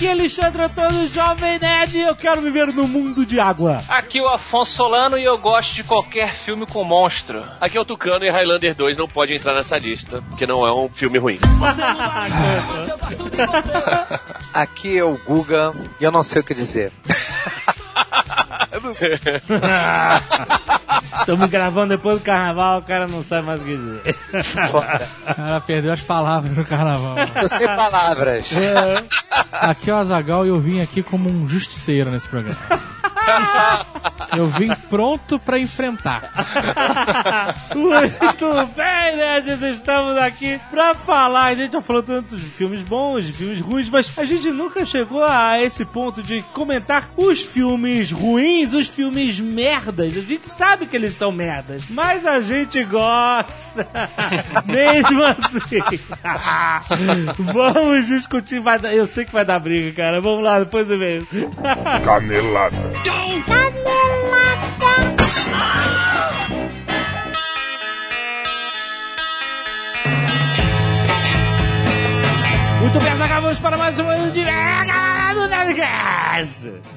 Aqui é Alexandre Antônio, Jovem Nerd, e eu quero viver no mundo de água. Aqui é o Afonso Solano e eu gosto de qualquer filme com monstro. Aqui é o Tucano e Highlander 2 não pode entrar nessa lista, porque não é um filme ruim. Aqui é o Guga e eu não sei o que dizer. Estamos gravando depois do carnaval, o cara não sabe mais o que dizer. Ela perdeu as palavras no carnaval. Eu sei palavras. Aqui é o Azagal e eu vim aqui como um justiceiro nesse programa. Eu vim pronto pra enfrentar. Muito bem, nerds, estamos aqui pra falar. A gente já falou tanto de filmes bons, de filmes ruins, mas a gente nunca chegou a esse ponto de comentar os filmes ruins, os filmes merdas. A gente sabe que eles são merdas, mas a gente gosta. Mesmo assim. Vamos discutir. Vai dar, eu sei que vai dar briga, cara. Vamos lá, depois do meio. Canelada. Muito bem, Azaghal, vamos para mais um ano de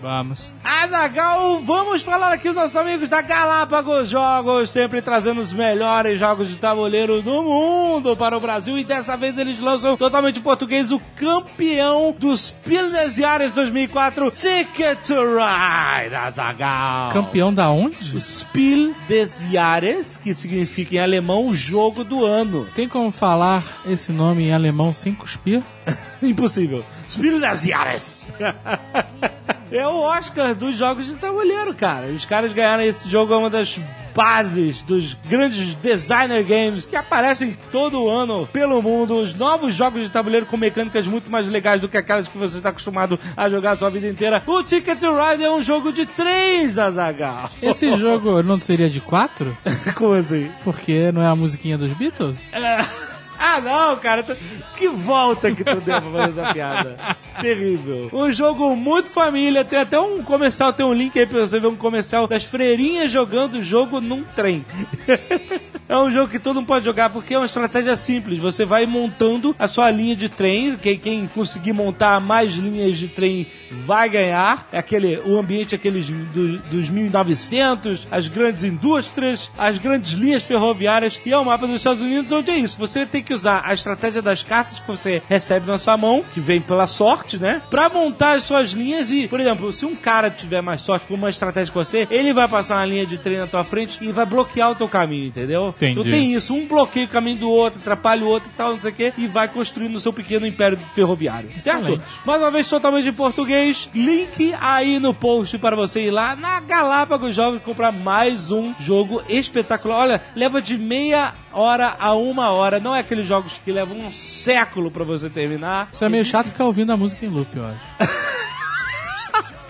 Vamos. Azagal, vamos falar aqui os nossos amigos da Galápagos Jogos, sempre trazendo os melhores jogos de tabuleiro do mundo para o Brasil. E dessa vez eles lançam totalmente em português o campeão dos Pilnesiares 2004, Ticket to Ride, Azagal. Campeão da onde? Spiel des Jahres, que significa em alemão o jogo do ano. Tem como falar esse nome em alemão sem cuspir? Impossível. Des Jahres. É o Oscar dos jogos de tabuleiro, cara. Os caras ganharam esse jogo, é uma das bases dos grandes designer games que aparecem todo ano pelo mundo. Os novos jogos de tabuleiro com mecânicas muito mais legais do que aquelas que você está acostumado a jogar a sua vida inteira. O Ticket to Ride é um jogo de três, Azagal. Esse jogo não seria de quatro? Como assim? Porque não é a musiquinha dos Beatles? Ah, não, cara. tu- Que volta que tu deu pra fazer essa piada. Terrível. Um jogo muito família. Tem até um comercial, tem um link aí pra você ver um comercial das freirinhas jogando o jogo num trem. É um jogo que todo mundo pode jogar porque é uma estratégia simples. Você vai montando a sua linha de trem. Quem, quem conseguir montar mais linhas de trem vai ganhar. É aquele, o ambiente aqueles do, dos 1900, as grandes indústrias, as grandes linhas ferroviárias e é o mapa dos Estados Unidos onde é isso. Você tem que usar a estratégia das cartas que você recebe na sua mão, que vem pela sorte, né? Pra montar as suas linhas e, por exemplo, se um cara tiver mais sorte, for uma estratégia com você, ele vai passar uma linha de trem na tua frente e vai bloquear o teu caminho, entendeu? Entendi. Então tem isso, um bloqueia o caminho do outro, atrapalha o outro e tal, não sei o quê, e vai construindo o seu pequeno império ferroviário. Certo? Excelente. Mais uma vez, totalmente em português. Link aí no post para você ir lá na Galápagos e comprar mais um jogo espetacular. Olha, leva de meia hora a uma hora. Não é aqueles jogos que levam um século para você terminar. Isso é meio chato ficar ouvindo a música em loop, eu acho.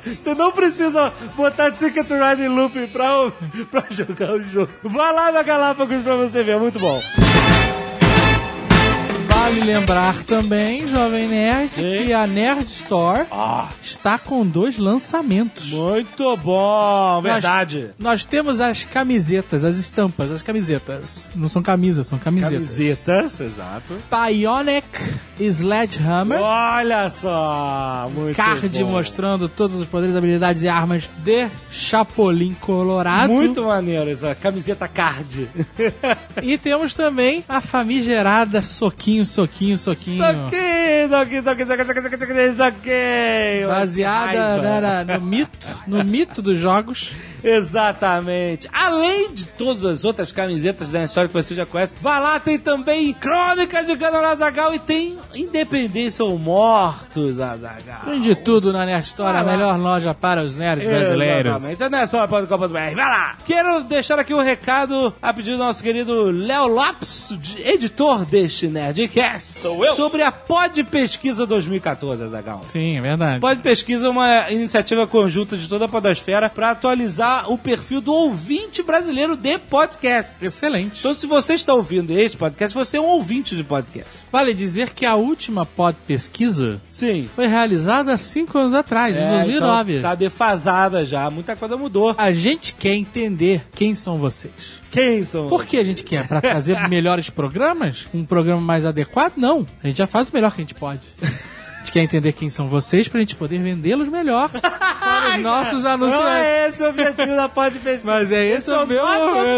Você não precisa botar Ticket to Ride em loop pra, pra jogar o jogo. Vai lá na Galápagos pra você ver, é muito bom. Vale lembrar também, Jovem Nerd, Sim. que a Nerd Store está com dois lançamentos. Muito bom, verdade. Nós temos as camisetas, as estampas, as camisetas. Não são camisas, são camisetas. Camisetas, exato. Bionic Sledgehammer. Olha só, muito Card bom. mostrando todos os poderes, habilidades e armas de Chapolin Colorado. Muito maneiro essa camiseta card. E temos também a famigerada Soquinho, Soquinho, Soquinho. Soquinho, soquinho, soquinho, soquinho, soquinho, soquinho, soquinho. Baseada Raiva. né, na- no mito, no mito dos jogos. Exatamente. Além de todas as outras camisetas da história que você já conhece, vai lá, tem também Crônicas de Canal Azagal e tem Independência ou Mortos, Azagal. Tem de tudo na Nerd Store, a melhor loja para os nerds brasileiros. Exatamente. Então não é só. Vai lá. Quero deixar aqui um recado a pedido do nosso querido Léo Lopes, editor deste Nerdcast. Sou eu. Sobre a Pod Pesquisa 2014, Azagal. Sim, é verdade. Pod Pesquisa é uma iniciativa conjunta de toda a podosfera para atualizar o perfil do ouvinte brasileiro de podcast. Excelente. Então, se você está ouvindo este podcast, você é um ouvinte de podcast. Vale dizer que a última pod pesquisa Sim. foi realizada há cinco anos atrás, em É, 2009. então tá defasada já, muita coisa mudou. A gente quer entender quem são vocês. Quem são? Por que a gente quer? Pra trazer melhores programas? Um programa mais adequado? Não. A gente já faz o melhor que a gente pode. Quer entender quem são vocês pra gente poder vendê-los melhor para os nossos Não anunciantes. é esse o objetivo da pod pesquisa. Mas é esse é o meu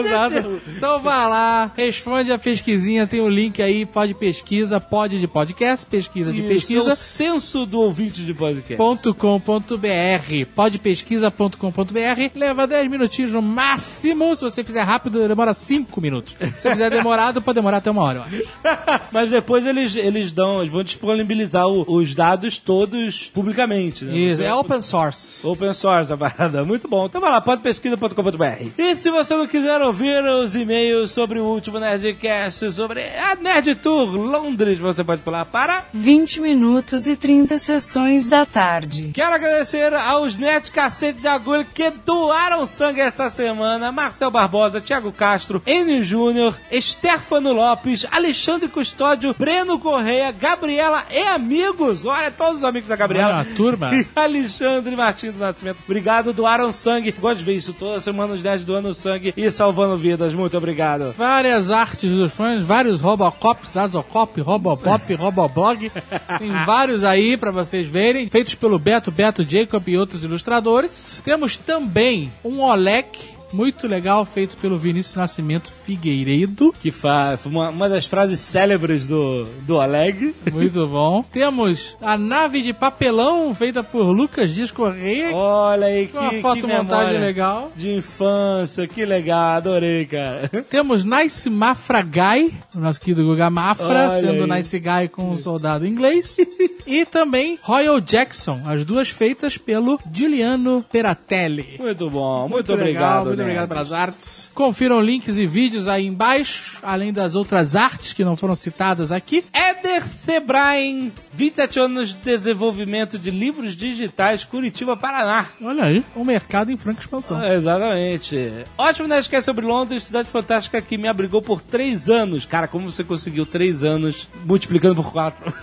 exato. Então vai lá, responde a pesquisinha, tem o link aí, pode pesquisa, pode de podcast, pesquisa de Isso, pesquisa. é o censo do ouvinte de podcast. .com.br podpesquisa.com.br leva 10 minutinhos no máximo se você fizer rápido demora 5 minutos se fizer demorado pode demorar até uma hora. Mas depois eles, eles dão, eles vão disponibilizar os dados todos publicamente. Né? Isso, Você- é open source Open source a parada, muito bom. Então vai lá, podpesquisa.com.br. E se você não quiser ouvir os e-mails sobre o último Nerdcast, sobre a Nerd Tour Londres, você pode pular para... 20 minutos e 30 sessões da tarde. Quero agradecer aos Nerd Cacete de Agulha que doaram sangue essa semana. Marcel Barbosa, Thiago Castro, Enio Júnior, Estefano Lopes, Alexandre Custódio, Breno Correia, Gabriela e amigos. Olha, todos os amigos da Gabriela. Olha a turma. E Alexandre Martins do Nascimento. Obrigado, doaram sangue. Gosto de ver isso toda semana, os nerds doando sangue e salvando vidas. Muito obrigado. várias artes dos fãs vários Robocops Azocop Robopop Roboblog tem vários aí pra vocês verem feitos pelo Beto Beto Jacob e outros ilustradores temos também um Olek muito legal, feito pelo Vinícius Nascimento Figueiredo. Que fa... foi uma, uma das frases célebres do, do Oleg. Muito bom. Temos a nave de papelão, feita por Lucas Dias Correia. Olha aí, que, uma fotomontagem legal. De infância, que legal, adorei, cara. Temos Nice Mafra Guy, o nosso querido Guga Mafra, Olha sendo aí. Nice Guy com um soldado inglês. e também Royal Jackson, as duas feitas pelo Giuliano Peratelli. Muito bom, muito, legal, obrigado. Muito né? obrigado pelas artes. Confiram links e vídeos aí embaixo, além das outras artes que não foram citadas aqui. Éder Sebrain, 27 anos de desenvolvimento de livros digitais, Curitiba, Paraná. Olha aí, o mercado em franca expansão. É, exatamente. Ótimo Nerdcast sobre Londres, cidade fantástica que me abrigou por três anos. Cara, como você conseguiu três anos multiplicando por quatro?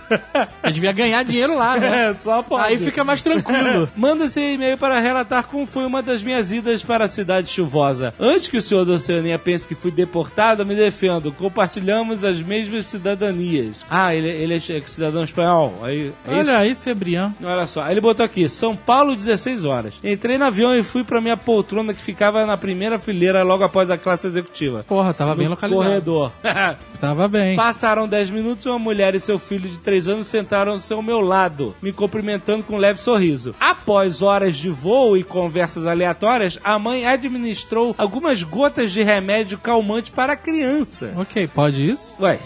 Eu devia ganhar dinheiro lá, né? é, só pode. Aí fica mais tranquilo. Manda esse e-mail para relatar como foi uma das minhas idas para a cidade chuvosa. Antes que o senhor da Oceania pense que fui deportado, me defendo. Compartilhamos as mesmas cidadanias. Ah, ele, ele é cidadão espanhol. Aí, é isso? Olha aí, Cebrian. Olha só, aí ele botou aqui, São Paulo, 16 horas. Entrei no avião e fui pra minha poltrona que ficava na primeira fileira logo após a classe executiva. Porra, tava bem No localizado. corredor. Tava bem. Passaram 10 minutos e uma mulher e seu filho de 3 anos sentaram-se ao meu lado, me cumprimentando com um leve sorriso. Após horas de voo e conversas aleatórias, a mãe administrou algumas gotas de remédio calmante para a criança. Ok, pode isso? Ué.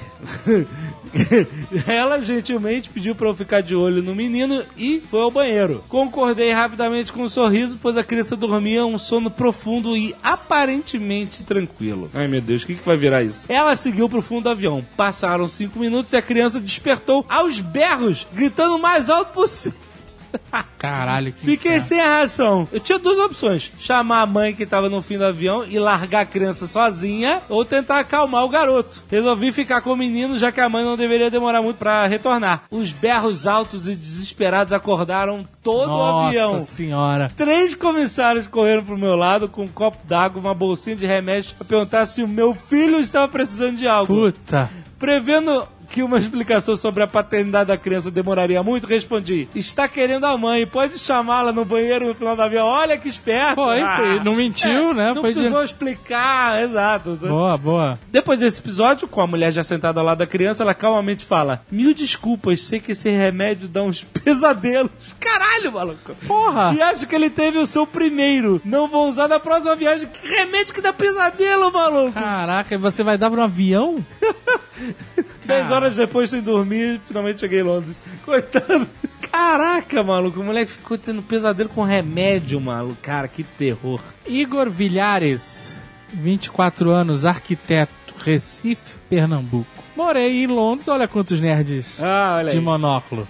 Ela gentilmente pediu pra eu ficar de olho no menino e foi ao banheiro. Concordei rapidamente com um sorriso, pois a criança dormia um sono profundo e aparentemente tranquilo. Ai meu Deus, o que, que vai virar isso? Ela seguiu pro fundo do avião. Passaram cinco minutos e a criança despertou aos berros, gritando o mais alto possível. Caralho, que Fiquei inferno. sem a reação. Eu tinha duas opções: chamar a mãe que tava no fim do avião e largar a criança sozinha, ou tentar acalmar o garoto. Resolvi ficar com o menino, já que a mãe não deveria demorar muito pra retornar. Os berros altos e desesperados acordaram todo o Nossa avião. senhora. Três comissários correram pro meu lado com um copo d'água, uma bolsinha de remédio pra perguntar se o meu filho estava precisando de algo. Puta. Prevendo que uma explicação sobre a paternidade da criança demoraria muito, respondi: Está querendo a mãe, pode chamá-la no banheiro no final do avião. Olha que esperto. Foi, foi. Não mentiu, né? Não Foi de- precisou explicar, exato. Boa, boa. Depois desse episódio, com a mulher já sentada ao lado da criança, ela calmamente fala: Mil desculpas, sei que esse remédio dá uns pesadelos. Caralho, maluco. Porra. E acho que ele teve o seu primeiro. Não vou usar na próxima viagem. Que remédio que dá pesadelo, maluco? Caraca, e você vai dar pra um avião? Dez horas depois, sem dormir, finalmente cheguei em Londres. Coitado. Caraca, maluco. O moleque ficou tendo pesadelo com remédio, maluco. Cara, que terror. Igor Vilhares, 24 anos, arquiteto, Recife, Pernambuco. Morei em Londres, olha quantos nerds Ah, olha de monóculo.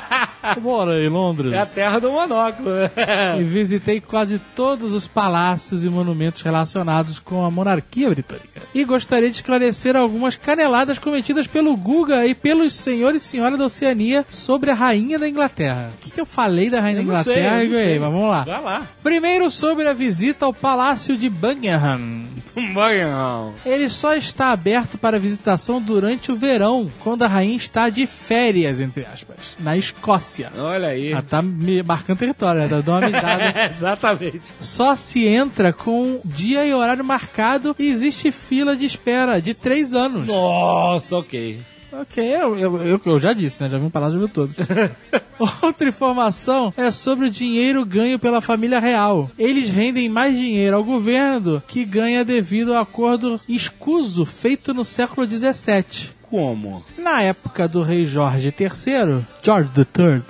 Morei em Londres. É a terra do monóculo. E visitei quase todos os palácios e monumentos relacionados com a monarquia britânica. E gostaria de esclarecer algumas caneladas cometidas pelo Guga e pelos senhores e senhoras da Oceania sobre a rainha da Inglaterra. O que, que eu falei da rainha Eu da não sei, Inglaterra? eu sei. Mas vamos lá. Vai lá. Primeiro sobre a visita ao Palácio de Buckingham. Ele só está aberto para visitação durante o verão, quando a rainha está de férias, entre aspas, na Escócia. Olha aí. Ela tá me marcando território, né? Tá dando uma. Exatamente. Só se entra com dia e horário marcado e existe fila de espera de três anos. Nossa, ok. Ok, eu, eu, eu, já disse, né? Já vi um palácio, já viu todos. Outra informação é sobre o dinheiro ganho pela família real. Eles rendem mais dinheiro ao governo que ganha devido ao acordo escuso feito no século XVII. Como? Na época do rei Jorge III, George III,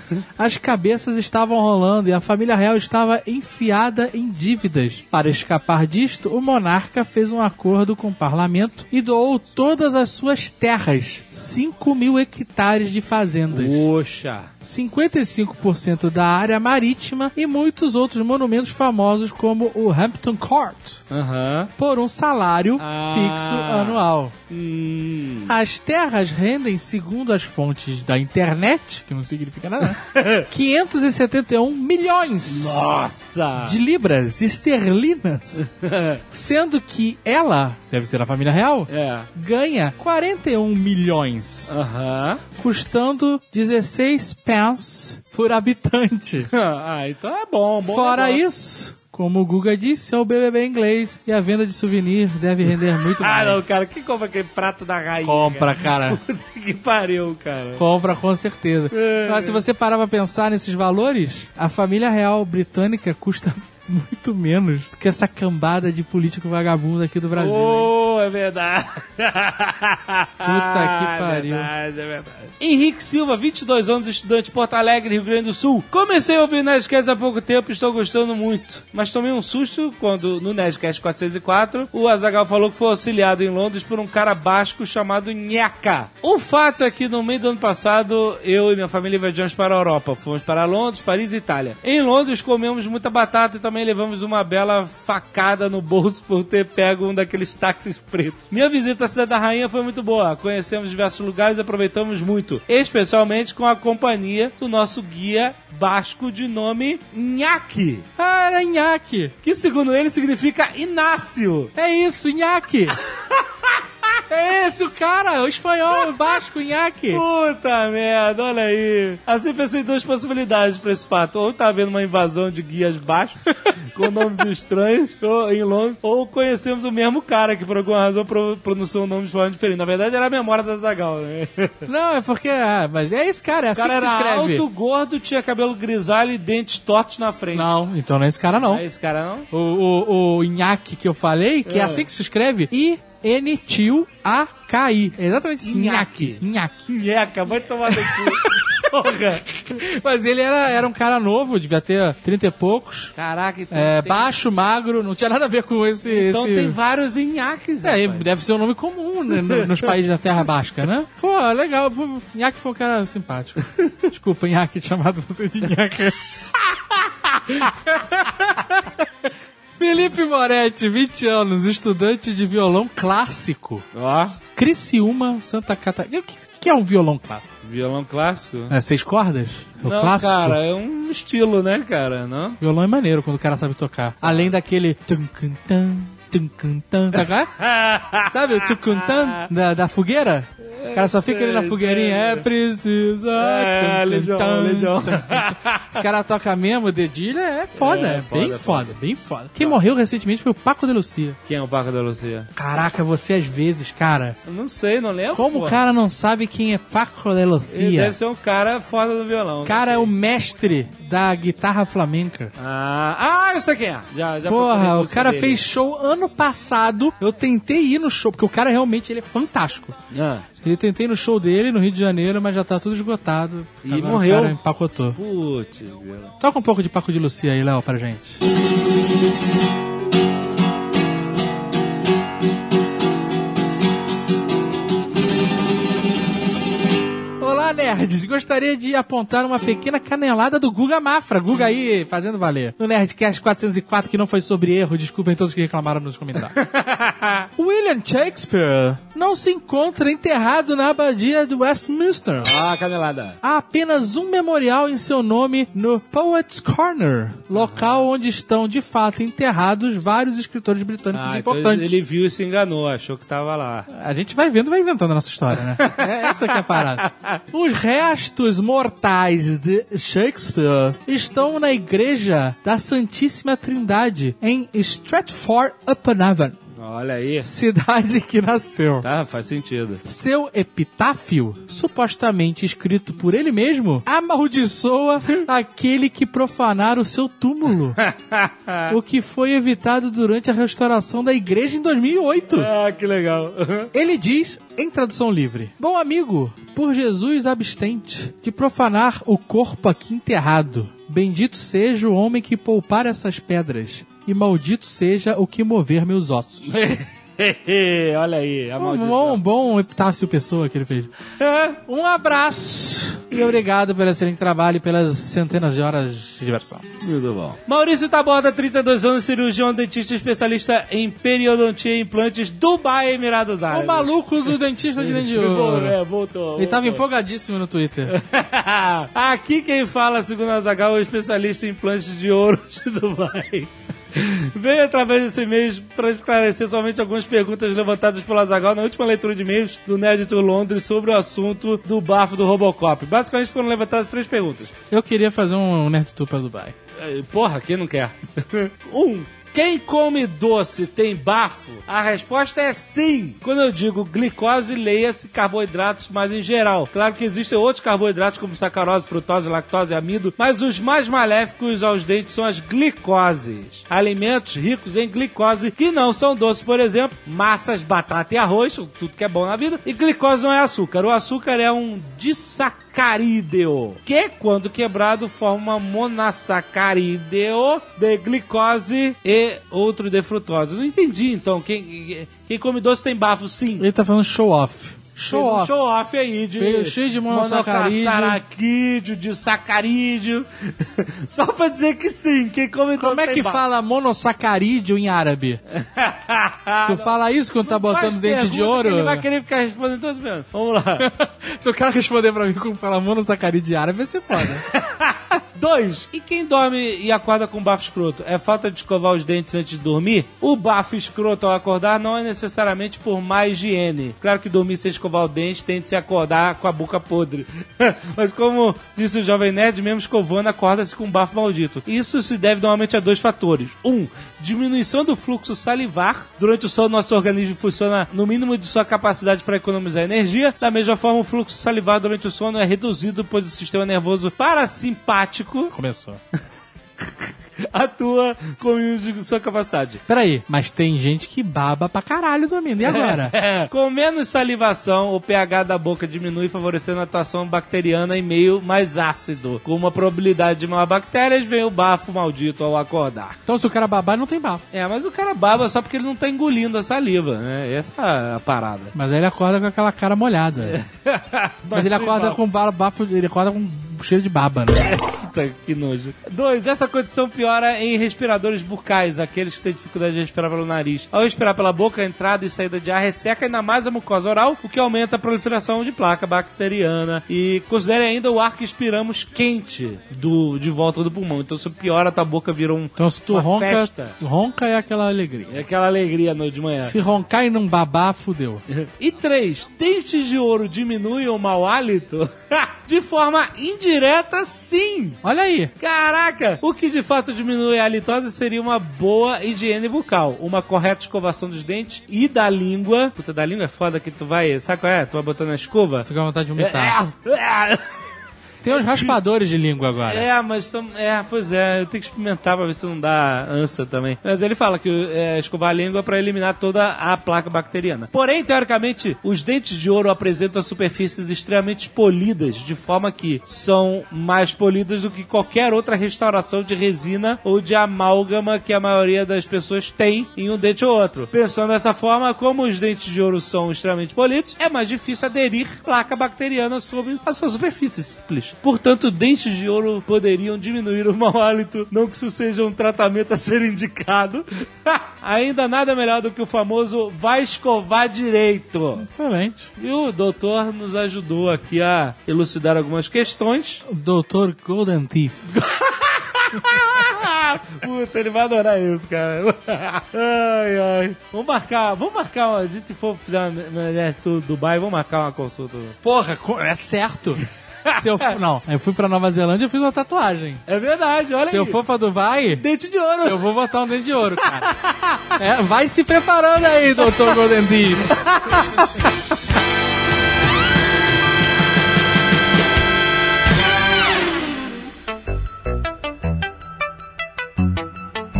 as cabeças estavam rolando e a família real estava enfiada em dívidas. Para escapar disto, o monarca fez um acordo com o parlamento e doou todas as suas terras, 5 mil hectares de fazendas. Poxa. 55% da área marítima e muitos outros monumentos famosos como o Hampton Court, Aham. por um salário Ah. fixo anual. Hum. As terras rendem, segundo as fontes da internet, que não significa nada, 571 milhões Nossa. de libras esterlinas, sendo que ela, deve ser a família real, É. ganha 41 milhões, Aham. custando 16 pence por habitante. ah, então é bom, bom Fora negócio. isso, como o Guga disse, é o BBB inglês e a venda de souvenir deve render muito Ah, mais. não, cara. Quem compra aquele prato da rainha? Compra, cara. Puta que pariu, cara. Compra com certeza. É. Mas se você parar pra pensar nesses valores, a família real britânica custa muito menos do que essa cambada de político vagabundo aqui do Brasil. hein? Oh, é verdade. Puta que pariu. É verdade, é verdade. Henrique Silva, 22 anos, estudante de Porto Alegre, Rio Grande do Sul. Comecei a ouvir Nerdcast há pouco tempo e estou gostando muito. Mas tomei um susto quando, no Nerdcast 404, o Azagal falou que foi auxiliado em Londres por um cara basco chamado Nhaca. O fato é que no meio do ano passado, eu e minha família viajamos para a Europa. Fomos para Londres, Paris e Itália. Em Londres comemos muita batata e também levamos uma bela facada no bolso por ter pego um daqueles táxis pretos. Minha visita à Cidade da Rainha foi muito boa. Conhecemos diversos lugares e aproveitamos muito. Especialmente com a companhia do nosso guia basco de nome Nhaque. Ah, era nhaque. Que segundo ele significa Inácio. É isso, nhaque. é esse o cara, o espanhol, o basco, nhaque. Puta merda, olha aí. Assim pensei em duas possibilidades pra esse fato. Ou tá havendo uma invasão de guias baixos com nomes estranhos ou, em Londres, ou conhecemos o mesmo cara que por alguma razão pro- pronunciou o nome de forma diferente. Na verdade era a memória da Zagal, né? Não, é porque. Ah, mas é esse cara, é O assim cara que se era escreve. alto, gordo, tinha cabelo grisalho e dentes tortos na frente. Não, então não é esse cara, não. Não é esse cara, não? O, o, o nhaque que eu falei, que é, É. assim que se escreve, I-N-T-U-A-K-I. É exatamente isso. Nhaque. Nhaque. Nheca, vai tomar no cu. Porra. Mas ele era, era um cara novo, devia ter 30 e poucos. Caraca, então É, tem... baixo, magro, não tinha nada a ver com esse. Então esse... tem vários nhaques, É, rapaz. deve ser um nome comum né, no- nos países da Terra Basca, né? Pô, legal. Nhaque foi um cara simpático. Desculpa, Nhaque, chamado você de Nhaque. Felipe Moretti, 20 anos, estudante de violão clássico. Ó, Criciúma, Santa Catarina. O que, que é um violão clássico? violão clássico. É seis cordas? O não, clássico? cara, é um estilo, né, cara? Não? Violão é maneiro quando o cara sabe tocar. Além daquele. tum, tum, cun, tan, Sabe qual é? Sabe o tucuntan da, da fogueira? O cara só fica ali na fogueirinha. É preciso. É, Legião, Legião. Os caras tocam mesmo, o dedilho é foda. É, É, foda, bem foda, bem foda. Quem morreu recentemente foi o Paco de Lucia. Quem é o Paco da Lucia? Caraca, você às vezes, cara. Eu não sei, não lembro. Como pô. o cara não sabe quem é Paco de Ele Lucia? deve ser um cara foda do violão. O cara é o mestre da guitarra flamenca. Ah, ah, eu sei quem é. Já, já Porra, o cara dele. fez show ano passado. Eu tentei ir no show, porque o cara realmente ele é fantástico. Ah, Eu tentei no show dele no Rio de Janeiro, mas já tá tudo esgotado. E Agora morreu. O cara empacotou. putz. Toca um pouco de Paco de Lucia aí, Léo, pra gente. Olá, nerds! Gostaria de apontar uma pequena canelada do Guga Mafra. Guga aí, fazendo valer. No Nerdcast 404, que não foi sobre erro, desculpem todos que reclamaram nos comentários. William Shakespeare não se encontra enterrado na abadia de Westminster. Ah, canelada. Há apenas um memorial em seu nome no Poets Corner, local onde estão de fato enterrados vários escritores britânicos Ah, então importantes. ele viu e se enganou, achou que tava lá. A gente vai vendo e vai inventando a nossa história, né? É essa que é a parada. Os restos mortais de Shakespeare estão na igreja da Santíssima Trindade, em Stratford-upon-Avon, Olha aí. cidade que nasceu. Tá, faz sentido. Seu epitáfio, supostamente escrito por ele mesmo, amaldiçoa aquele que profanar o seu túmulo. o que foi evitado durante a restauração da igreja em 2008. Ah, que legal. Ele diz, em tradução livre: Bom amigo, por Jesus abstente de profanar o corpo aqui enterrado. Bendito seja o homem que poupar essas pedras, e maldito seja o que mover meus ossos. Olha aí, a Um bom, bom epitácio pessoa que ele fez. Um abraço e obrigado pelo excelente trabalho e pelas centenas de horas de diversão. Muito bom. Maurício Taborda, 32 anos, cirurgião dentista especialista em periodontia e implantes, Dubai, Emirados O Árabes. maluco do dentista de dente de ouro. né? Voltou. Ele tava voltou. empolgadíssimo no Twitter. Aqui quem fala, segundo a Zagal, é o especialista em implantes de ouro de Dubai. Veio através desse e-mail para esclarecer somente algumas perguntas levantadas pelo Azagal na última leitura de e-mails do Nerd Tour Londres sobre o assunto do bafo do Robocop. Basicamente foram levantadas três perguntas. Eu queria fazer um Nerd Tour pra Dubai. Eh, Porra, quem não quer? um. Quem come doce tem bafo? A resposta é sim. Quando eu digo glicose, leia-se carboidratos, mas em geral. Claro que existem outros carboidratos como sacarose, frutose, lactose, amido, mas os mais maléficos aos dentes são as glicoses. Alimentos ricos em glicose que não são doces, por exemplo, massas, batata e arroz, tudo que é bom na vida. E glicose não é açúcar. O açúcar é um disacarídeo, que quando quebrado forma monossacarídeo de glicose e outro de frutose. Não entendi, então. Quem, quem come doce tem bafo, sim. Ele tá falando show off. Show Fez um off. show off aí de Veio cheio de monossacarídeo. de sacarídeo. Só pra dizer que sim, quem come doce Como é tem que fala monossacarídeo em árabe? tu fala isso quando tá botando dente de ouro? Ele vai querer ficar respondendo todos vendo. Vamos lá. Se o cara responder pra mim como fala monossacarídeo em árabe, vai ser foda. Dois. E quem dorme e acorda com bafo escroto? É falta de escovar os dentes antes de dormir? O bafo escroto ao acordar não é necessariamente por má higiene. Claro que dormir sem escovar o dente tende a se acordar com a boca podre. Mas como disse o Jovem Nerd, mesmo escovando, acorda-se com um bafo maldito. Isso se deve normalmente a dois fatores. Um, diminuição do fluxo salivar. Durante o sono, nosso organismo funciona no mínimo de sua capacidade para economizar energia. Da mesma forma, o fluxo salivar durante o sono é reduzido, pois o sistema nervoso parasimpático Começou. atua com sua capacidade. Peraí, mas tem gente que baba pra caralho dormindo. E agora? É, com menos salivação, o pH da boca diminui, favorecendo a atuação bacteriana em meio mais ácido. Com uma probabilidade de maior bactérias, vem o bafo maldito ao acordar. Então se o cara babar, não tem bafo. É, mas o cara baba só porque ele não tá engolindo a saliva, né? Essa é a parada. Mas aí ele acorda com aquela cara molhada. Mas ele sem acorda com ba- bafo, ele acorda com cheiro de baba, né? Puta, que nojo. Dois, essa condição piora em respiradores bucais, aqueles que têm dificuldade de respirar pelo nariz. Ao respirar pela boca, a entrada e saída de ar resseca ainda mais a mucosa oral, o que aumenta a proliferação de placa bacteriana. E considere ainda o ar que expiramos quente do, de volta do pulmão. Então, se piora, a tua boca vira um, Então se tu uma ronca, festa. ronca é aquela alegria. É aquela alegria no, de manhã. Se roncar e não babar, fudeu. E três, dentes de ouro diminuem o mau hálito? de forma indireta, sim! Olha aí. Caraca! O que de fato diminui a halitose seria uma boa higiene bucal, uma correta escovação dos dentes e da língua. Puta, da língua é foda que tu vai. Sabe qual é? Tu vai botando na escova. Fica à vontade de vomitar. É, é. Tem uns raspadores de língua agora. É, mas tam- é, pois é, eu tenho que experimentar pra ver se não dá ânsia também. Mas ele fala que é, escovar a língua é pra eliminar toda a placa bacteriana. Porém, teoricamente, os dentes de ouro apresentam superfícies extremamente polidas, de forma que são mais polidas do que qualquer outra restauração de resina ou de amálgama que a maioria das pessoas tem em um dente ou outro. Pensando dessa forma, como os dentes de ouro são extremamente polidos, é mais difícil aderir placa bacteriana sobre a sua superfície simples. Portanto, dentes de ouro poderiam diminuir o mau hálito, não que isso seja um tratamento a ser indicado. Ainda nada melhor do que o famoso vai escovar direito. Excelente. E o doutor nos ajudou aqui a elucidar algumas questões. O Dr. Golden Thief. Puta, ele vai adorar isso, cara. Ai, ai. Vamos marcar, vamos marcar, uma- a gente for na, na, na do Dubai, vamos marcar uma consulta. Porra, é certo. Se eu for, não, eu fui pra Nova Zelândia e fiz uma tatuagem. É verdade, olha Se aí. eu for pra Dubai, Dente de ouro. eu vou botar um dente de ouro, cara. É, vai se preparando aí, Dr. Golden Thief.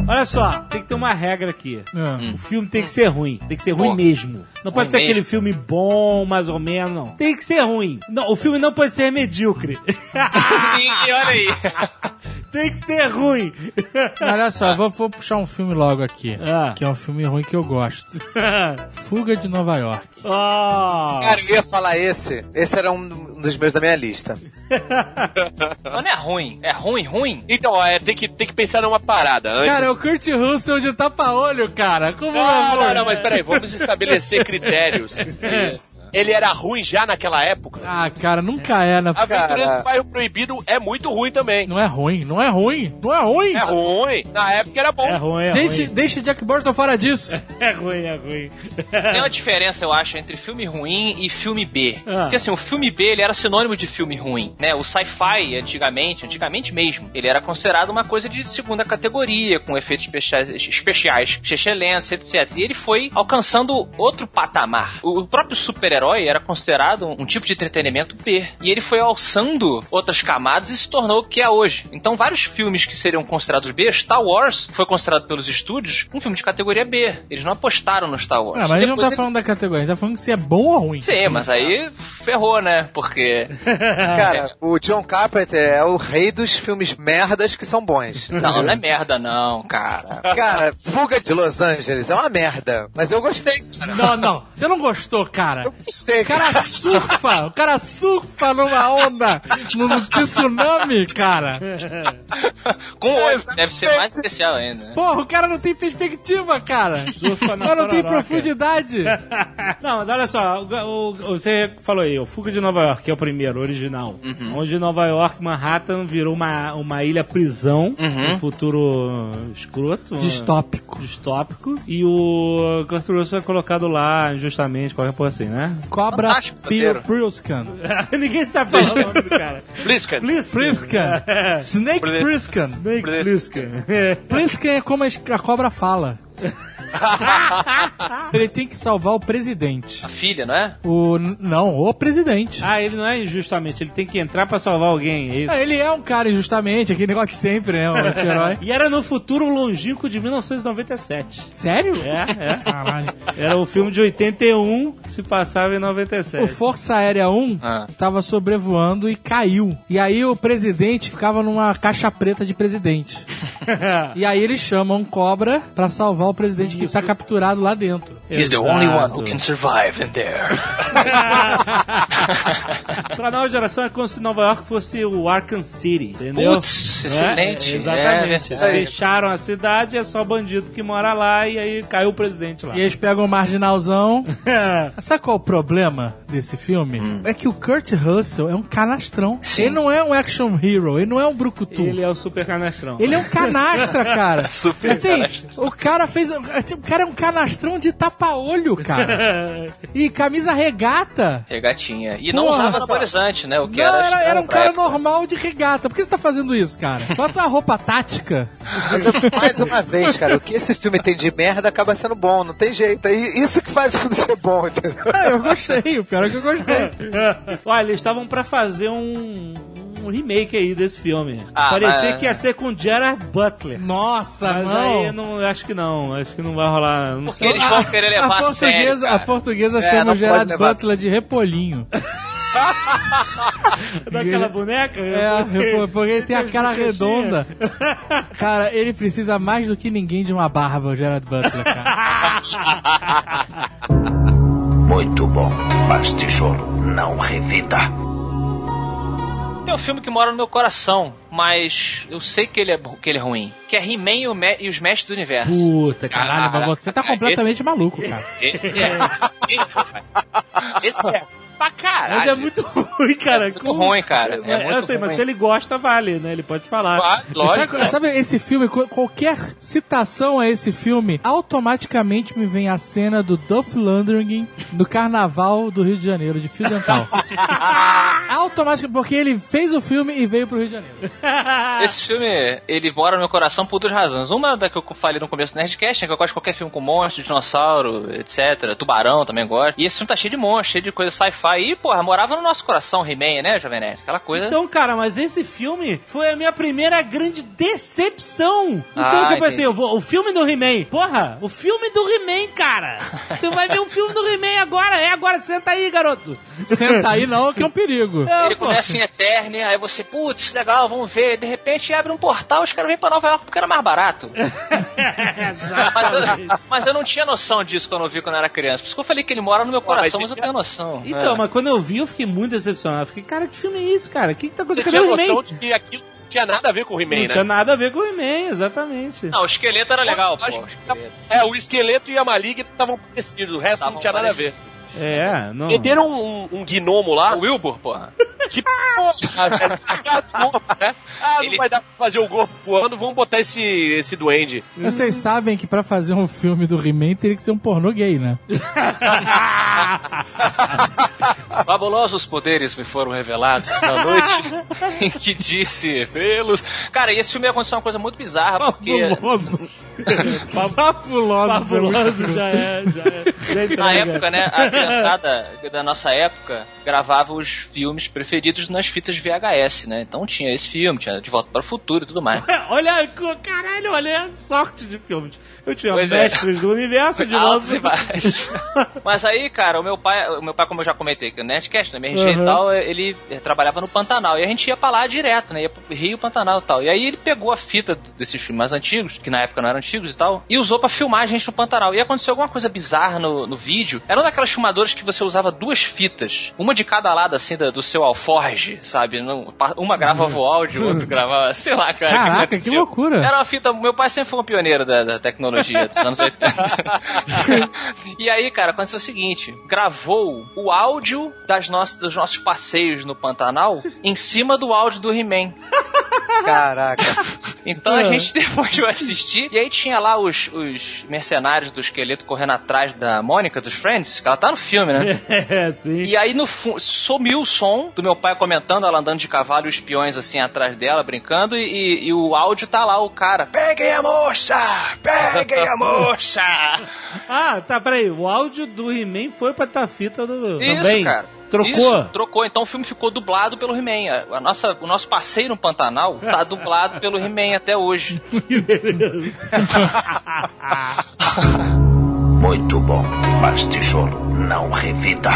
Olha só, tem que ter uma regra aqui. É. O filme tem que ser ruim. Tem que ser ruim mesmo. Não pode Ruim ser aquele mesmo? filme bom, mais ou menos, não. Tem que ser ruim. Não, o filme não pode ser medíocre. E, olha aí. tem que ser ruim. Olha só, vou, vou puxar um filme logo aqui. Ah. Que é um filme ruim que eu gosto. Fuga de Nova York. oh. Cara, eu ia falar esse. Esse era um dos meus da minha lista. Não é ruim. É ruim, ruim. Então, é, tem, que, tem que pensar numa parada. Antes... Cara, é o Kurt Russell de tapa-olho, cara. Como Não, não, não, não, mas peraí, vamos estabelecer critérios. Ele era ruim já naquela época. Ah, cara, nunca é, né? Aventureiro Cara. do Bairro Proibido é muito ruim também. Não é ruim, não é ruim, não é ruim. É ruim. Na época era bom. É ruim, é Deixe, ruim. deixe Jack Burton fora disso. É ruim, é ruim. Tem uma diferença, eu acho, entre filme ruim e filme B. Ah. Porque assim, o filme B ele era sinônimo de filme ruim, né? O sci-fi, antigamente, antigamente mesmo, ele era considerado uma coisa de segunda categoria, com efeitos especiais, especiais excelentes, etc. E ele foi alcançando outro patamar. O próprio super-herói era considerado um tipo de entretenimento B. E ele foi alçando outras camadas e se tornou o que é hoje. Então, vários filmes que seriam considerados B, Star Wars foi considerado pelos estúdios um filme de categoria B. Eles não apostaram no Star Wars. Ah, mas ele não tá falando da categoria, ele tá falando se é bom ou ruim. Sim, mas aí ferrou, né? Porque. Cara, o John Carpenter é o rei dos filmes merdas que são bons. Não, não é merda, não, cara. Cara, Fuga de Los Angeles é uma merda. Mas eu gostei, cara. Não, não, você não gostou, cara. O cara surfa, o cara surfa numa onda, no tsunami, cara. Com oito, deve ser mais especial ainda. né? Porra, o cara não tem perspectiva, cara. Surfa na O cara não tem profundidade. Não, mas olha só, o, o- você falou aí, o Fuga de Nova York, que é o primeiro, original. Onde Nova York, Manhattan, virou uma, uma ilha prisão, um futuro escroto. Distópico. distópico. E o Kurt Russell é colocado lá injustamente, qualquer coisa assim, né? Cobra Fantástico. Prilskan. Ninguém sabe falar o nome do cara. Pliskan. Plisken. Pliskan. Snake Pliskan. Snake Plisken. Pliskan é como a cobra fala. Ele tem que salvar o presidente. A filha, não é? O, não, o presidente. Ah, ele não é injustamente, ele tem que entrar pra salvar alguém, é isso? Ah, Ele é um cara injustamente, aquele negócio de sempre, né? Um anti-herói. E era no futuro longínquo de 1997. Sério? É, é. Caralho. Era o filme de 81 que se passava em 97. O Força Aérea 1 Ah. tava sobrevoando e caiu. E aí o presidente ficava numa caixa preta de presidente. E aí eles chamam Cobra pra salvar o presidente que tá capturado lá dentro. He's the only one who can survive in there. pra nova geração é como se Nova York fosse o Arkham City, entendeu? Putz, excelente. É, exatamente. É. Fecharam a cidade, é só bandido que mora lá e aí caiu o presidente lá. E eles pegam o marginalzão. Sabe qual é o problema desse filme? É que o Kurt Russell é um canastrão. Sim. Ele não é um action hero, ele não é um brucutu. Ele é o super canastrão. Ele é um canastra, cara. Super assim, canastra. o cara fez. O cara é um canastrão de tapa-olho, cara. E camisa regata. Regatinha. E não Porra, usava só- anabolizante, né? O que Não, era, era, era um cara época. normal de regata. Por que você tá fazendo isso, cara? Bota uma roupa tática. Mas é, mais uma vez, cara, o que esse filme tem de merda acaba sendo bom, não tem jeito. É isso que faz o filme ser bom, entendeu? Ah, eu gostei, o pior é que eu gostei. Olha, eles estavam pra fazer um, um remake aí desse filme. Ah, Parecia mas- que ia ser com Gerard Butler. Nossa, Mas não. aí eu não, acho que não. Acho que não vai rolar. Não Porque sei. eles vão querer levar a a, sério, portuguesa, cara. a portuguesa É, chama o Gerard levar- Butler de Repolinho. Daquela boneca? É, repo- porque ele tem a cara redonda. Cara, ele precisa mais do que ninguém de uma barba, o Gerard Butler, cara. Muito bom, mas tijolo não revida. Tem um filme que mora no meu coração, mas eu sei que ele é, que ele é ruim. Que é He-Man e, o Me- e os Mestres do Universo. Puta, caralho, mas você tá completamente maluco, cara. Esse é pra caralho. Mas é muito ruim, cara. É muito ruim, cara. É eu muito sei, mas ruim. se ele gosta, vale, né? Ele pode falar. Ah, Lógico. Sabe, sabe esse filme, qu- qualquer citação a esse filme, automaticamente me vem a cena do Dolph Lundgren no Carnaval do Rio de Janeiro, de fio dental. Automaticamente, porque ele fez o filme e veio pro Rio de Janeiro. Esse filme, ele mora no meu coração por duas razões. Uma da que eu falei no começo do Nerdcast, né, que eu gosto de qualquer filme com monstro, dinossauro, etc. Tubarão também gosto. E esse filme tá cheio de monstros, cheio de coisa sci-fi. E, porra, morava no nosso coração He-Man, né, Jovem Nerd? Aquela coisa... Então, cara, mas esse filme foi a minha primeira grande decepção. Não sei Ah, o que eu pensei. entendi. Eu vou, o filme do He-Man. Porra, o filme do He-Man, cara. Você vai ver o filme do He-Man agora. É agora, senta aí, garoto. Senta aí não, que é um perigo. É, Ele pô. começa em Eternia, aí você, putz, legal, vamos ver. De repente abre um portal, os caras vêm pra Nova York porque era mais barato. mas, eu, mas eu não tinha noção disso quando eu vi quando eu era criança. Por isso que eu falei que ele mora no meu coração, mas mas, você eu tenho noção. Então, É. mas quando eu vi, eu fiquei muito decepcionado. Fiquei, cara, que filme é esse, cara? O que, que tá Você acontecendo? tinha Cadê o noção de que aquilo não tinha nada a ver com o Não He-Man, tinha né? nada a ver com o He-Man, exatamente. Não, o esqueleto era legal, pô. O esqueleto. É, o esqueleto e a maligna estavam parecidos, o resto Tavam não tinha nada a ver. É, não. Meteram um, um gnomo lá, O Wilbur, porra. que porra, velho. né? Ah, não Ele- vai dar pra fazer o corpo voando, vamos botar esse, esse duende. Vocês sabem que pra fazer um filme do He-Man teria que ser um pornô gay, né? Fabulosos poderes me foram revelados na noite em que disse vê-los. Cara, e esse filme aconteceu uma coisa muito bizarra, porque Fabuloso. Fabuloso. Fabuloso, já é, já é. Já entrega. na época, né, a criançada da nossa época gravava os filmes preferidos nas fitas VHS, né? Então tinha esse filme, tinha De Volta para o Futuro e tudo mais. Olha, caralho, olha a sorte de filmes. Eu tinha Pois é. Mestres do Universo de Altos volta. e baixos. Mas aí, cara, o meu pai, o meu pai, como eu já comentei aqui no Nerdcast, no MRG Uhum. e tal, ele eh, trabalhava no Pantanal. E a gente ia pra lá direto, né? Ia pro Rio Pantanal e tal. E aí ele pegou a fita desses filmes mais antigos, que na época não eram antigos e tal, e usou pra filmar a gente no Pantanal. E aconteceu alguma coisa bizarra no, no vídeo. Era uma daquelas que você usava duas fitas, uma de cada lado, assim, da- do seu alforge, sabe? Uma gravava o áudio, o outro gravava, sei lá, cara. Caraca, que aconteceu. loucura. Era uma fita. Meu pai sempre foi um pioneiro da, da tecnologia dos anos 80. e aí, cara, aconteceu o seguinte: gravou o áudio das nossas, dos nossos passeios no Pantanal em cima do áudio do He-Man. Caraca. Então a gente depois foi assistir. E aí tinha lá os, os mercenários do esqueleto correndo atrás da Mônica, dos Friends, que ela tá no filme, né? É, sim. E aí no sumiu o som do meu pai comentando, ela andando de cavalo e os peões assim atrás dela, brincando, e, e- o áudio tá lá, o cara. Peguem a moça! Peguem a moça! Ah, tá, peraí. O áudio do He-Man foi pra tar fita do. Isso, também. cara. Trocou? Isso, trocou. Então o filme ficou dublado pelo He-Man. A- A nossa, o nosso passeio no Pantanal tá dublado pelo He-Man até hoje. Muito bom, mas tijolo não revida.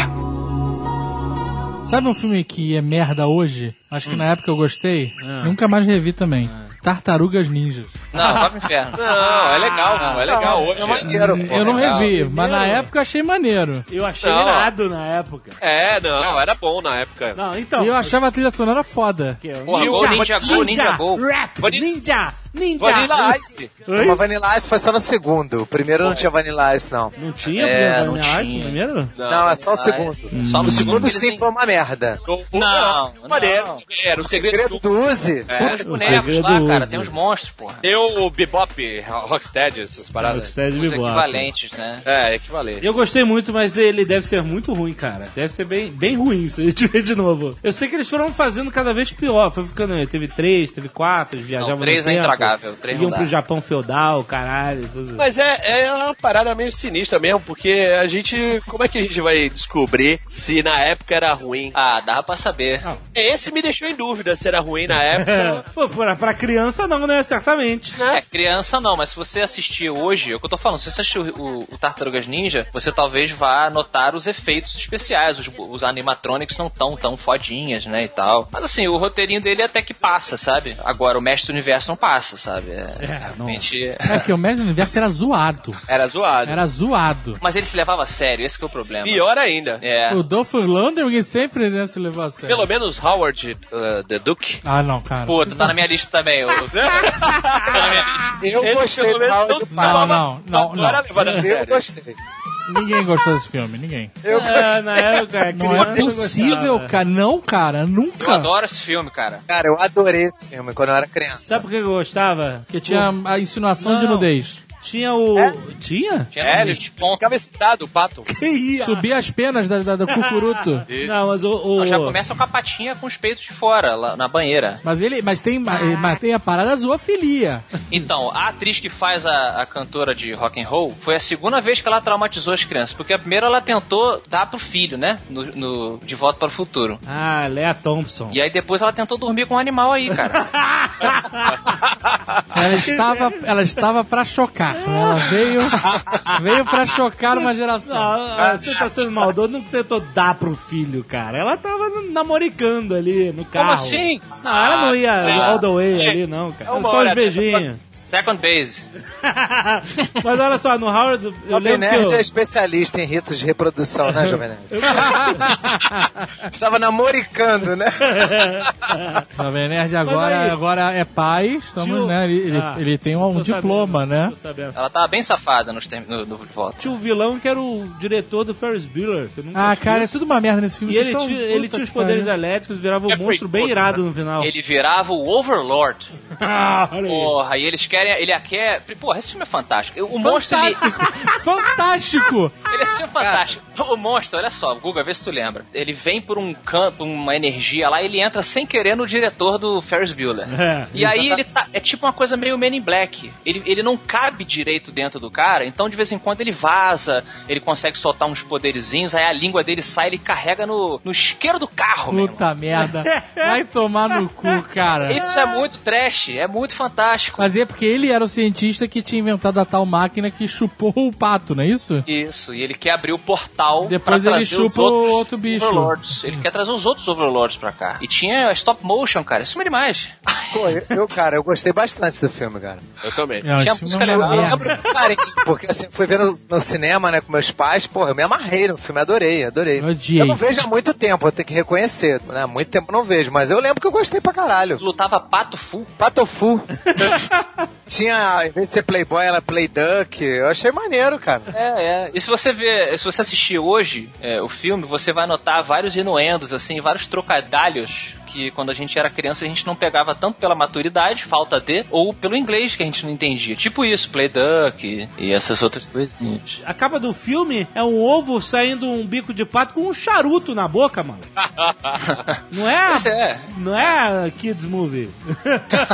Sabe um filme que é merda hoje? Acho que Hum. na época eu gostei. Ah. Nunca mais revi também. Tartarugas Ninjas. Não, vai pro inferno. Não, é legal, pô, é legal hoje. Maneiro, pô. eu não legal. revi, mas na época eu achei maneiro. Eu achei Não. irado na época. É, não, era bom na época. Não, então. E eu achava a trilha sonora foda. é o Porra, Go Ninja Go, Ninja Go. Rap, ninja, ninja. Vanilla Ice. Oi? Uma Vanilla Ice foi só no segundo. O primeiro não tinha Vanilla Ice, não. Não tinha É, Vanilla não Ice tinha. primeiro? Não, é só o segundo. Só no O segundo sim foi uma merda. O- o- Não, Maneiro, não. Era o O segredo segredo do... do Uzi. É, os O bonecos segredo lá, cara. Tem uns monstros, porra. Tem o Bebop, Rocksteady, essas paradas. Rocksteady Os Bebop. equivalentes, né? É, equivalente. Eu gostei muito, mas ele deve ser muito ruim, cara. Deve ser bem, bem ruim se a gente ver de novo. Eu sei que eles foram fazendo cada vez pior. Foi ficando. Teve três, teve quatro, eles viajavam Não, três no é tempo. Impecável, o trem Iam pro Japão feudal, caralho, tudo. Mas é, é uma parada meio sinistra mesmo, porque a gente. Como é que a gente vai descobrir se na época era ruim? Ah, dava pra saber. Esse me deixou em dúvida se era ruim na época. Pô, pra, pra criança não, né? Certamente. É, criança não, mas se você assistir hoje, é o que eu tô falando, se você assistir o, o Tartarugas Ninja, você talvez vá notar os efeitos especiais, os, os animatronics não tão tão fodinhas, né, e tal. Mas assim, o roteirinho dele até que passa, sabe? Agora, o Mestre do Universo não passa, sabe? É, realmente... É que o Mestre do Universo era zoado. Era zoado. Era zoado. Mas ele se levava a sério, esse que é o problema. Pior ainda. É. O Dolph Lundgren sempre né, se levou a sério. Pelo menos Howard uh, the Duke. Ah, não, cara. Puta, tá na minha lista também. o- tá na minha lista. Eu gostei do menos Howard não. Não, levava- não, não, não não. Eu gostei. Ninguém gostou desse filme, ninguém. Eu É, na época, Não é possível, gostava. cara. Não, cara, Eu nunca. adoro esse filme, cara. Cara, eu adorei esse filme quando eu era criança. Sabe por que eu gostava? Porque tinha a insinuação de Não. nudez. Tinha o. Tinha? Tinha É, ele ponto. ficava excitado, o pato. Que ia? Subir as penas da, da, do cucuruto. Não, mas o. o... Já começa com a patinha com os peitos de fora, lá na banheira. Mas ele, mas tem, mas tem a parada da zoofilia. Então, a atriz que faz a, a cantora de rock and roll foi a segunda vez que ela traumatizou as crianças. Porque a primeira ela tentou dar pro filho, né? No, no- de volta para o futuro. Ah, Lea Thompson. E aí depois ela tentou dormir com um animal aí, cara. Ela estava, ela estava para chocar. Né? Ela veio, veio para chocar uma geração. Não, ah, você tá sendo maldoso, não tentou dar pro filho, cara. Ela tava namoricando ali no carro. Como assim? Não, ela não ia Ah, all the way ali, não, cara. uma Só uns beijinhos. Second base. Mas olha só, no Howard, eu Jovem lembro que Nerd eu... é especialista em ritos de reprodução, né, Jovem Nerd? Estava namoricando, né? Jovem Nerd agora, aí- agora é pai. Estamos, Tio- né? Ele, ele- Ah, ele tem um diploma, sabendo, né? Sabendo. Ela tava bem safada nos term- no, no volta. Tinha o vilão que era o diretor do Ferris Bueller. que eu nunca Ah, cara, é tudo uma merda nesse filme. E Vocês ele estão- tinha, ele tinha os poderes pariu. elétricos, virava um É, monstro bem irado no final. Ele virava o Overlord. Ah, olha aí. Porra, e eles querem. Ele quer. Porra, esse filme é fantástico. O monstro, ele, Fantástico! Fantástico! Ele é assim fantástico. O monstro, olha só, Guga, vê se tu lembra. Ele vem por um campo, uma energia lá, ele entra sem querer no diretor do Ferris Bueller. É, e aí ele tá. É tipo uma coisa meio Men in Black. Ele, ele não cabe direito dentro do cara, então de vez em quando ele vaza, ele consegue soltar uns poderizinhos, aí a língua dele sai, ele carrega no, no isqueiro do carro. Puta merda. Vai tomar no cu, cara. Isso é muito trash, é muito fantástico. Mas é porque ele era o cientista que tinha inventado a tal máquina que chupou o pato, não é isso? Isso, e ele quer abrir o portal Depois pra ele trazer os chupa o outros outro bicho. Overlords. Ele quer trazer os outros Overlords pra cá. E tinha stop motion, cara. Isso é demais. Pô, eu, eu, cara, eu gostei bastante do filme, cara. Eu também. Não, Tinha música é legal. Eu lembro carinho, porque assim, fui ver no, no cinema, né, com meus pais, porra, eu me amarrei no filme, adorei, adorei. Eu odiei. Eu não vejo há muito tempo, vou ter que reconhecer, né, há muito tempo eu não vejo, mas eu lembro que eu gostei pra caralho. Lutava pato full. Patofu. Tinha, em vez de ser Playboy, ela Playduck, eu achei maneiro, cara. É, é. E se você ver, se você assistir hoje é, o filme, você vai notar vários inuendos, assim, vários trocadalhos que quando a gente era criança a gente não pegava tanto pela maturidade, falta de, ou pelo inglês que a gente não entendia. Tipo isso, Play Duck e essas outras coisinhas. A capa do filme é um ovo saindo um bico de pato com um charuto na boca, mano. Não é? É. Não é Kids Movie.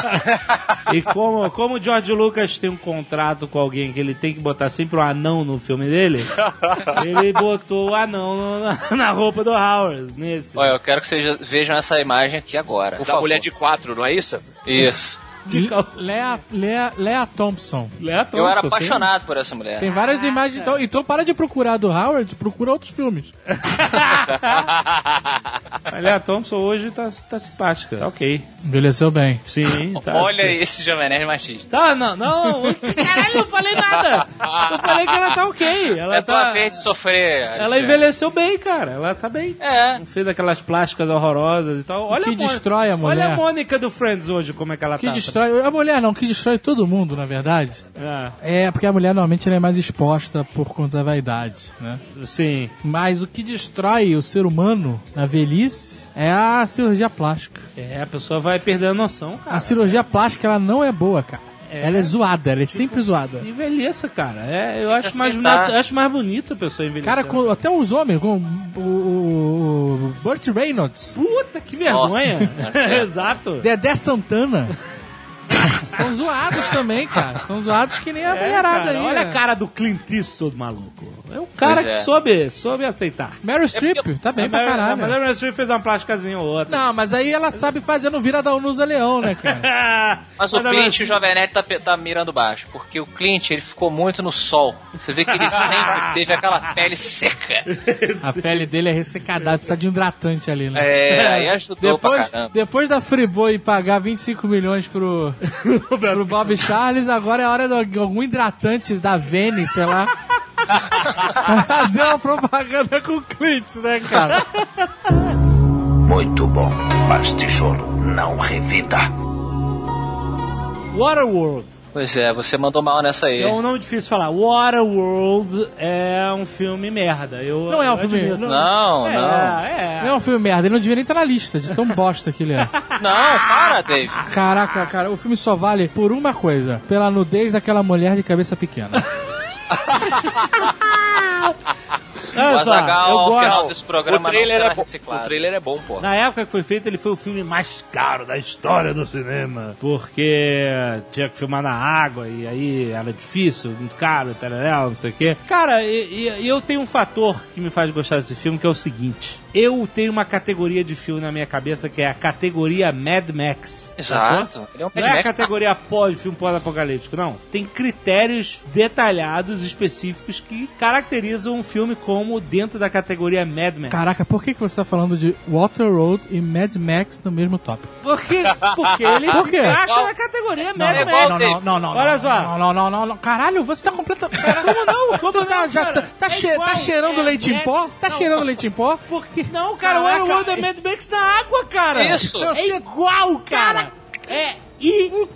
e como, como o George Lucas tem um contrato com alguém que ele tem que botar sempre um anão no filme dele, ele botou o anão na, na roupa do Howard, nesse. Olha, eu quero que vocês vejam essa imagem aqui agora. Por Da favor. mulher de quatro, não é isso? Isso. De calça. Lea, Lea, Lea Thompson. Lea Eu era Thompson, sim. apaixonado por essa mulher. Tem várias imagens. Então, então para de procurar do Howard, procura outros filmes. A Lea Thompson hoje tá, tá simpática. Tá ok. Envelheceu bem. Sim, tá. Olha esse Jovem Nerd machista. Tá, não, não. Caralho, não falei nada. Eu falei que ela tá ok. Ela é tua tá. vez de sofrer. Ela envelheceu bem, cara. Ela tá bem. É. Não fez aquelas plásticas horrorosas e tal. Olha que a Mônica- destrói a mulher. Olha a Mônica do Friends hoje, como é que ela Que tá. Destrói. A mulher não, que destrói todo mundo, na verdade. É, É, porque a mulher normalmente ela é mais exposta por conta da vaidade, né? sim. Mas o que destrói o ser humano na velhice é a cirurgia plástica. É, a pessoa vai perdendo a noção, cara. A cirurgia plástica, ela não é boa, cara. Ela é zoada, ela é sempre zoada. Envelheça, cara. É, eu acho mais, nat- acho mais bonito a pessoa envelhecer. Cara, com- até os homens, com o, o, o Burt Reynolds, Puta, que vergonha. Exato. Dedé Santana, São zoados também, cara. São zoados que nem a É, mulherada cara, aí. olha a né? cara do Clint Eastwood, maluco. É um cara Pois que é. soube, soube aceitar. Meryl Streep, tá bem pra Mas- caralho. Mas a Meryl Streep fez uma plásticazinha ou outra. Não, mas aí ela sabe fazer no Vira da Unusa Leão, né, cara? Mas o a Meryl Clint e o Jovem Nerd tá, tá mirando baixo, porque o Clint ele ficou muito no sol. Você vê que ele sempre teve aquela pele seca. A pele dele é ressecada, precisa de um hidratante ali, né? É, aí ajudou pra Depois, caramba. depois da Friboi pagar 25 milhões pro, pro Bob Charles, agora é hora de algum hidratante da Vene, sei lá. Fazer uma propaganda com o Clint, né, cara? Muito bom, mas tijolo não revida. Waterworld. Pois é, você mandou mal nessa aí. É um nome difícil de falar. Waterworld é um filme merda. Eu, Não é um filme- admito. Não, é, não. É, Não é um filme merda, ele não devia nem estar na lista, de tão bosta que ele é. Não, para, Dave. Caraca, cara, o filme só vale por uma coisa: pela nudez daquela mulher de cabeça pequena. Olha O só, Azaghal, eu final gosto. desse programa, o não trailer, será é bom, o reciclado. trailer é bom, pô. Na época que foi feito, ele foi o filme mais caro da história do cinema. Porque tinha que filmar na água e aí era difícil, muito caro, tararel, não sei o quê. Cara, e, e- eu tenho um fator que me faz gostar desse filme, que é o seguinte. Eu tenho uma categoria de filme na minha cabeça que é a categoria Mad Max. Exato. É um Não é a Max. categoria pós, filme pós-apocalíptico, não. Tem critérios detalhados, específicos, que caracterizam um filme como dentro da categoria Mad Max. Caraca, por que, que você tá falando de Water Road e Mad Max no mesmo tópico? Porque, porque ele Por quê? encaixa na categoria Mad é Max. igual não, não, não, não. Olha não, só. Não, não, não, não, não. Caralho, você tá completamente. Como não? Como Você não, tá, já, cara? tá, tá, É che- igual, tá cheirando é leite em Mad- pó? Tá Não, cheirando leite em pó? Por quê? Não, cara, o Caraca, Waterworld é é- Mad Max na água, cara. Isso. É igual, cara. É igual.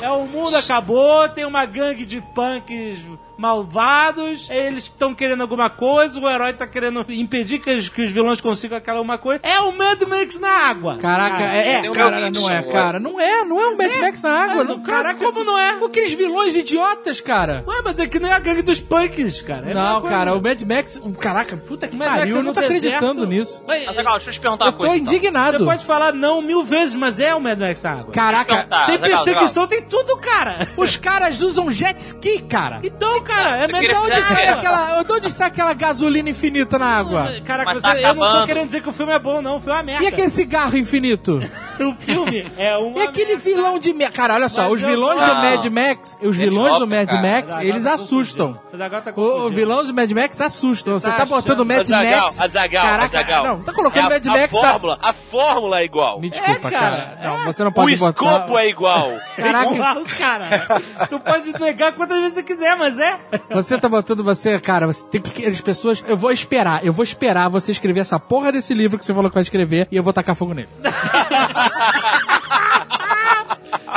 É o mundo acabou, tem uma gangue de punks malvados, eles estão querendo alguma coisa, o herói tá querendo impedir que os, que os vilões consigam aquela uma coisa. É o Mad Max na água. Caraca, é, Tem o cara, Mel não é, cara, não é, não é um Mad Max na água, não, não, cara, como não é? Aqueles vilões idiotas, cara. Ué, mas é que nem a gangue dos punks, cara. É Não, coisa. cara, o Mad Max, caraca, puta que Mad Max pariu, é eu não no tô acreditando deserto. nisso. Mas, Mas, legal, deixa eu te perguntar Eu uma tô coisa. então. indignado. Você pode falar não mil vezes, mas é o Mad Max na água. Caraca, Então tá, tem legal, perseguição, tem tudo, cara. os caras usam jet ski, cara. Então, cara, é De onde sai É. aquela, de onde sai aquela gasolina infinita na água? Caraca, tá eu não tô querendo dizer que o filme é bom, não. O filme é uma merda. E aquele cigarro infinito? O filme é uma E aquele merda. vilão de merda? Cara, olha só, Mas os eu vilões gosto. do Mad Max, os Ele vilões do Mad cara. Max, eles assustam. confundindo. Azaghal tá O, o confundindo. vilão do Mad Max assustam. Você tá tá botando o Mad Max. Caraca, não, tá colocando É a- Mad Max. A tá- fórmula, a fórmula é igual. Me desculpa, É, cara. Não, você não pode botar. Escopo é igual. Caraca, Igual, cara. tu pode negar quantas vezes você quiser, mas é. você tá botando você, cara, você tem que. As pessoas. Eu vou esperar, eu vou esperar você escrever essa porra desse livro que você falou que vai escrever e eu vou tacar fogo nele.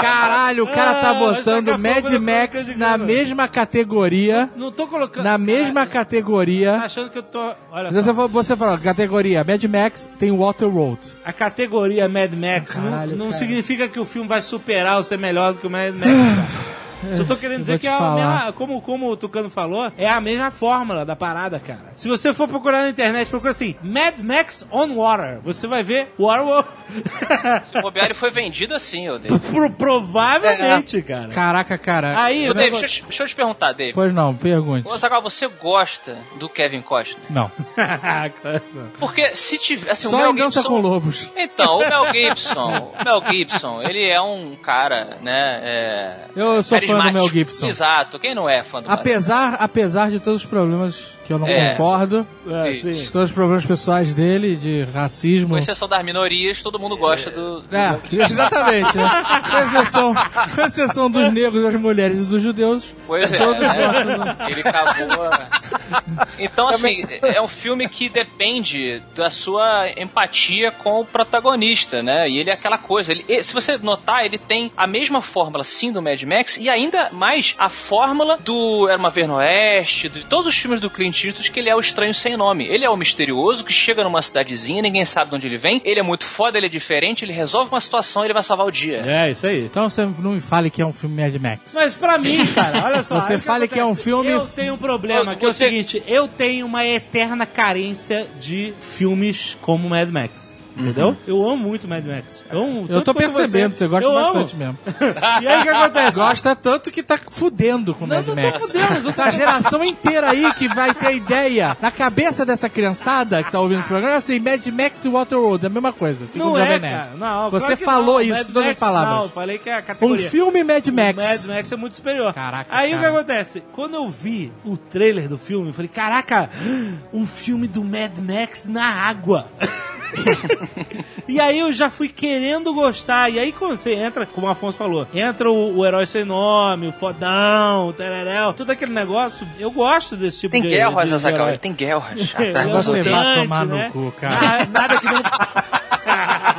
Caralho, o cara tá Ah, botando tacar Mad no Max na mesma categoria. Não tô colocando. Na mesma Tá categoria. achando que eu tô. Olha Você só. falou, você falou, categoria Mad Max tem Water Road. A categoria Mad Max não- Caralho, não, cara. significa que o filme vai superar ou ser melhor do que o Mad Max. Só tô querendo dizer que é a falar. mesma, como, como o Tucano falou, é a mesma fórmula da parada, cara. Se você for procurar na internet, procura assim, Mad Max on Water. Você vai ver Waterworld. Se bobear, ele foi vendido assim, ô Dave. Pro- Provavelmente, cara. Caraca, cara. Aí, Ô, Dave, eu- deixa, eu te- deixa eu te perguntar, Dave. Pois não, pergunte. Ô, Zagal, você gosta do Kevin Costner? Não. Porque se tiver. Assim, o Só Mel em Dança Gibson- com Lobos. Então, o Mel Gibson, o Mel Gibson, ele é um cara, né? É, Eu sou fã do. Mel Gibson. Exato, quem não é fã do Mel Apesar, apesar de todos os problemas que eu não É. concordo, É, sim. todos os problemas pessoais dele, de racismo. Com exceção das minorias, todo mundo gosta do. do- É, exatamente, né? Com exceção, com exceção dos negros, das mulheres e dos judeus. Pois é, Todos né? gostam. Ele acabou. Então, assim, é um filme que depende da sua empatia com o protagonista, né? E ele é aquela coisa. Ele, se você notar, ele tem a mesma fórmula, sim, do Mad Max e ainda mais a fórmula do Era uma Vez no Oeste, de todos os filmes do Clint Que ele é o estranho sem nome. Ele é o misterioso que chega numa cidadezinha, ninguém sabe de onde ele vem. Ele é muito foda, ele é diferente, ele resolve uma situação e ele vai salvar o dia. É, isso aí. Então você não me fale que é um filme Mad Max. Mas pra mim, cara, olha só. Você fale que é um filme- Eu tenho um problema, que é o seguinte: eu tenho uma eterna carência de filmes como Mad Max. Entendeu? Eu amo muito Mad Max. Eu, amo Eu tô percebendo, você, gosta Eu bastante amo. mesmo. E aí o que acontece? Gosta tanto que tá fudendo com o Não, Mad não tô Max. fudendo, tô- Tá a geração inteira aí que vai ter ideia. Na cabeça dessa criançada que tá ouvindo esse programa, é assim, Mad Max e Waterworld, é a mesma coisa. Segundo Não o é, cara. Não, Você claro falou não. isso Mad com todas as Max, palavras. Não, eu falei que é a Um categoria. filme Mad O Max. Mad Max é muito superior. Caraca, Aí o que cara. acontece? Quando eu vi o trailer do filme, eu falei, caraca, um filme do Mad Max na água. e aí eu já fui querendo gostar. E aí quando você entra, como o Afonso falou, entra o, o herói sem nome, o fodão, o tereréu, todo aquele negócio. Eu gosto desse tipo Tem de guerras, de- de Azaghal, herói. tem guerras. Ele Atrás é dos Você vai tomar no né? cu, cara. Ah, nada que não...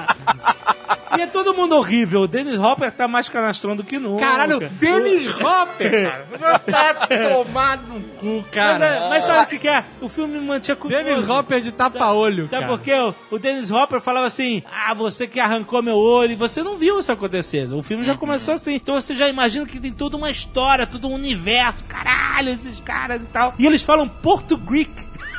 E é todo mundo horrível. O Dennis Hopper tá mais canastrão do que nunca. Caralho, Dennis Hopper, cara. Tá tomado no cu, Mas, cara. é, mas sabe o que, que é? O filme me mantinha curioso. Dennis Hopper de tapa-olho, Sabe cara. por quê? O, o Dennis Hopper falava assim: Ah, você que arrancou meu olho, e você não viu isso acontecer. O filme já começou assim. Então você já imagina que tem toda uma história, todo um universo, caralho, esses caras e tal. E eles falam português.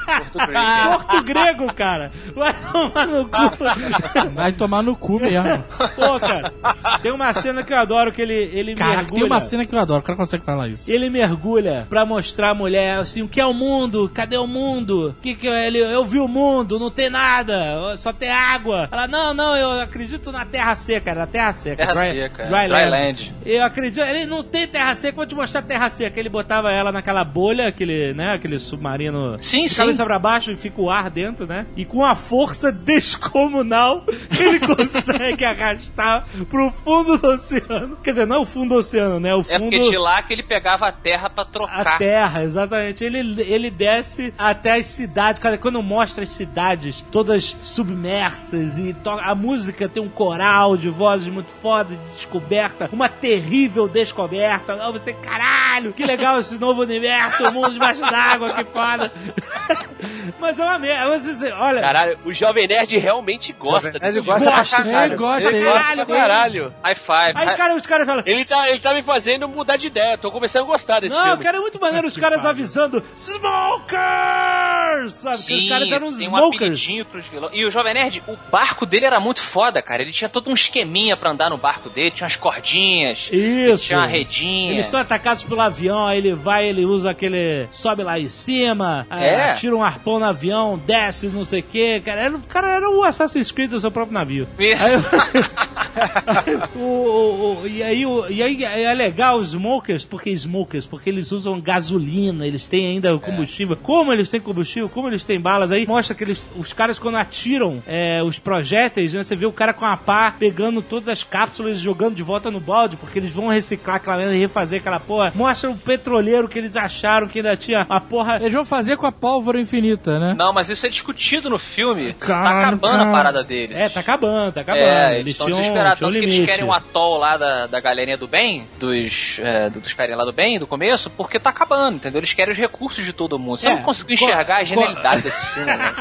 Porto grego, cara. Vai tomar no cu. Vai tomar no cu mesmo. Pô, cara. Tem uma cena que eu adoro que ele, ele Caraca, mergulha. tem uma cena que eu adoro, o cara consegue falar isso. Ele mergulha pra mostrar a mulher assim, o que é o mundo? Cadê o mundo? Que que é? ele eu vi o mundo, não tem nada, só tem água. Ela não, não, eu acredito na terra seca, era terra seca, Terra dry, seca, dry, dry land. land. Eu acredito, ele não tem terra seca, vou te mostrar terra seca. Ele botava ela naquela bolha, aquele, né, aquele submarino Sim, sim. Cabeça pra baixo e fica o ar dentro, né? E com a força descomunal, ele consegue arrastar pro fundo do oceano. Quer dizer, não é o fundo do oceano, né? O É fundo porque de lá que ele pegava a terra pra a trocar. terra, exatamente. Ele, ele desce até as cidades. Cara, quando mostra as cidades todas submersas e to- a música tem um coral de vozes muito foda, de descoberta, uma terrível descoberta. Você, caralho, que legal esse novo universo, o mundo debaixo d'água, que foda. Mas é uma merda. Você, olha, Caralho, o Jovem Nerd realmente gosta Jovem desse Nerd gosta pra caralho. Ele gosta, Ele gosta Caralho, pra caralho. High five. aí, cara, os caras falam. Ele tá, ele tá me fazendo mudar de ideia. Tô começando a gostar desse Não, filme. cara, é muito maneiro os caras avisando Smokers! Sabe? Porque os caras eram tem um smokers. apelidinho pros vilões. E o Jovem Nerd, o barco dele era muito foda, cara. Ele tinha todo um esqueminha pra andar no barco dele, tinha umas cordinhas, Isso. tinha uma redinha. Eles são atacados pelo avião, aí ele vai, ele usa aquele. sobe lá em cima, É. é, tira um arpão no avião, desce, não sei o que. Cara, era, o cara era o Assassin's Creed do seu próprio navio. Isso. Aí, o, o- o- e, aí, o- e aí é legal os smokers, porque smokers, porque eles usam gasolina, eles têm ainda o combustível. Como eles têm combustível, como eles têm balas, aí mostra que eles, os caras quando atiram é, os projéteis, né, você vê o cara com a pá pegando todas as cápsulas e jogando de volta no balde, porque eles vão reciclar aquela merda e refazer aquela porra. Mostra o petroleiro que eles acharam que ainda tinha a porra. Eles vão fazer com a pólvora infinita, né? Não, mas isso é discutido no filme. Cara, tá acabando cara. a parada deles. É, tá acabando, tá acabando. É, eles eles estão desesperados. Tanto que eles querem um atol lá da, da galerinha do bem, dos, é, do- dos carinha lá do bem, do começo, porque tá acabando, entendeu? Eles querem os recursos de todo mundo. Você É, não conseguiu co- enxergar a genialidade desse filme, né?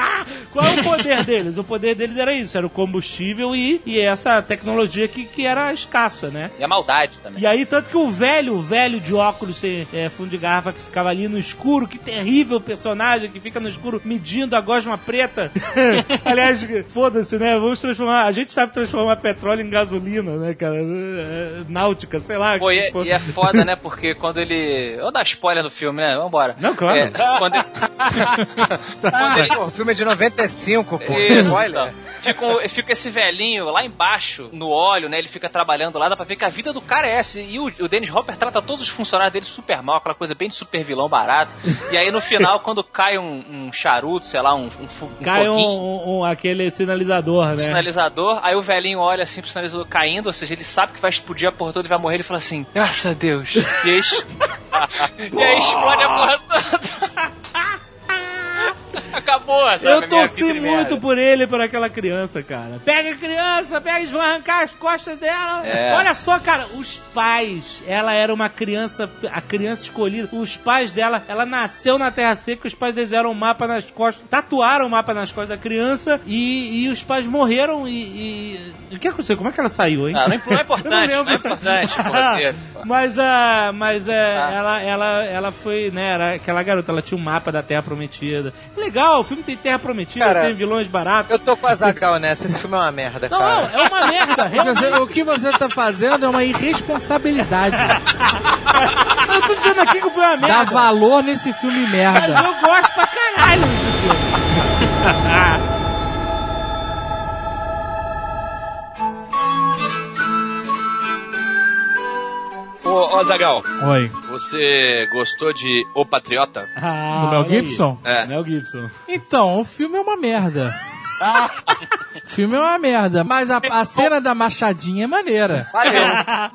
Qual é o poder deles? O poder deles era isso, era o combustível e, e essa tecnologia que, que era escassa, né? E a maldade também. E aí, tanto que o velho, o velho de óculos sem é, fundo de garrafa que ficava ali no escuro, que terrível personagem que fica no escuro medindo a gosma preta. Aliás, foda-se, né? Vamos transformar. A gente sabe transformar petróleo em gasolina, né, cara? É, náutica, sei lá. Pô, e, é- Pô, e é foda, né? Porque quando ele. Eu vou dar spoiler do filme, né? Vambora. Não, claro. É, quando ele... quando ele Pô, o filme é de 95, pô. Isso, Spoiler. então. Fica, um- fica esse velhinho lá embaixo, no óleo, né? Ele fica trabalhando lá, dá pra ver que a vida do cara é essa. E o, o Dennis Hopper trata todos os funcionários dele super mal, aquela coisa bem de super vilão barato. E aí no final, quando cai um, um charuto, sei lá, um, um, Cai um, um- um- aquele sinalizador, né? sinalizador, aí o velhinho olha assim pro sinalizador caindo, ou seja, ele sabe que vai explodir a porra toda e vai morrer, ele fala assim, graças a Deus. E aí, e aí explode a porra toda. Acabou, sabe? Eu torci muito por ele, por aquela criança, cara. Pega a criança, pega, eles vão arrancar as costas dela. É. Olha só, cara, os pais, ela era uma criança, a criança escolhida. Os pais dela, ela nasceu na Terra Seca, os pais deram um mapa nas costas, tatuaram o mapa nas costas da criança e, e os pais morreram e, e- O que aconteceu? Como é que ela saiu, hein? Ah, não, é- importante, não não, é importante. Mas, a mas é, ela, ela, ela foi, né, era aquela garota, ela tinha um mapa da Terra Prometida. Legal, o filme tem Terra Prometida, Cara, tem vilões baratos. Eu tô com a Zagal nessa, esse filme é uma merda, Não, cara. não, é uma merda, realmente. O que você tá fazendo é uma irresponsabilidade. Eu tô dizendo aqui que foi uma Dá merda. valor nesse filme Mas merda. eu gosto pra caralho desse filme. Ô, ô Zagal, Oi. Você gostou de O Patriota? Ah, Do Mel. Gibson? É. Mel Gibson. Então, o filme é uma merda. O filme é uma merda. Mas a, a cena da machadinha é maneira. Valeu.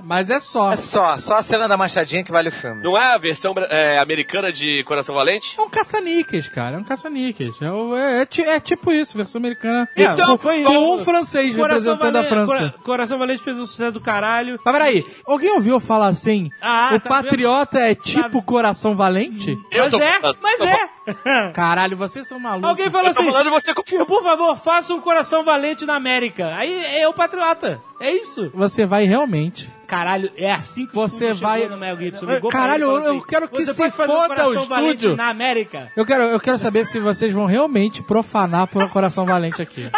Mas é só. É só, só a cena da machadinha que vale o filme. Não é a versão é, americana de Coração Valente? É um caça-níqueis, cara. É um caça-níqueis. É, o- é- é é tipo isso, versão americana. Então, com, foi com um francês representando a Valente- França. Cora- Coração Valente fez um sucesso do caralho. Mas peraí, alguém ouviu falar assim? Ah, o tá patriota é tipo coração valente? Eu mas tô é, mas tô é. Caralho, vocês são malucos. Alguém falou Eu tô assim, falando você confia. por favor, faça um coração valente na América. Aí é o patriota. É isso. Você vai realmente. Caralho, é assim que Você vai- no Mel Gibson. Ligou pra Caralho, eu- eu assim, quero que você se foda o estúdio. na América. Eu quero, eu quero saber se vocês vão realmente profanar por um coração valente aqui.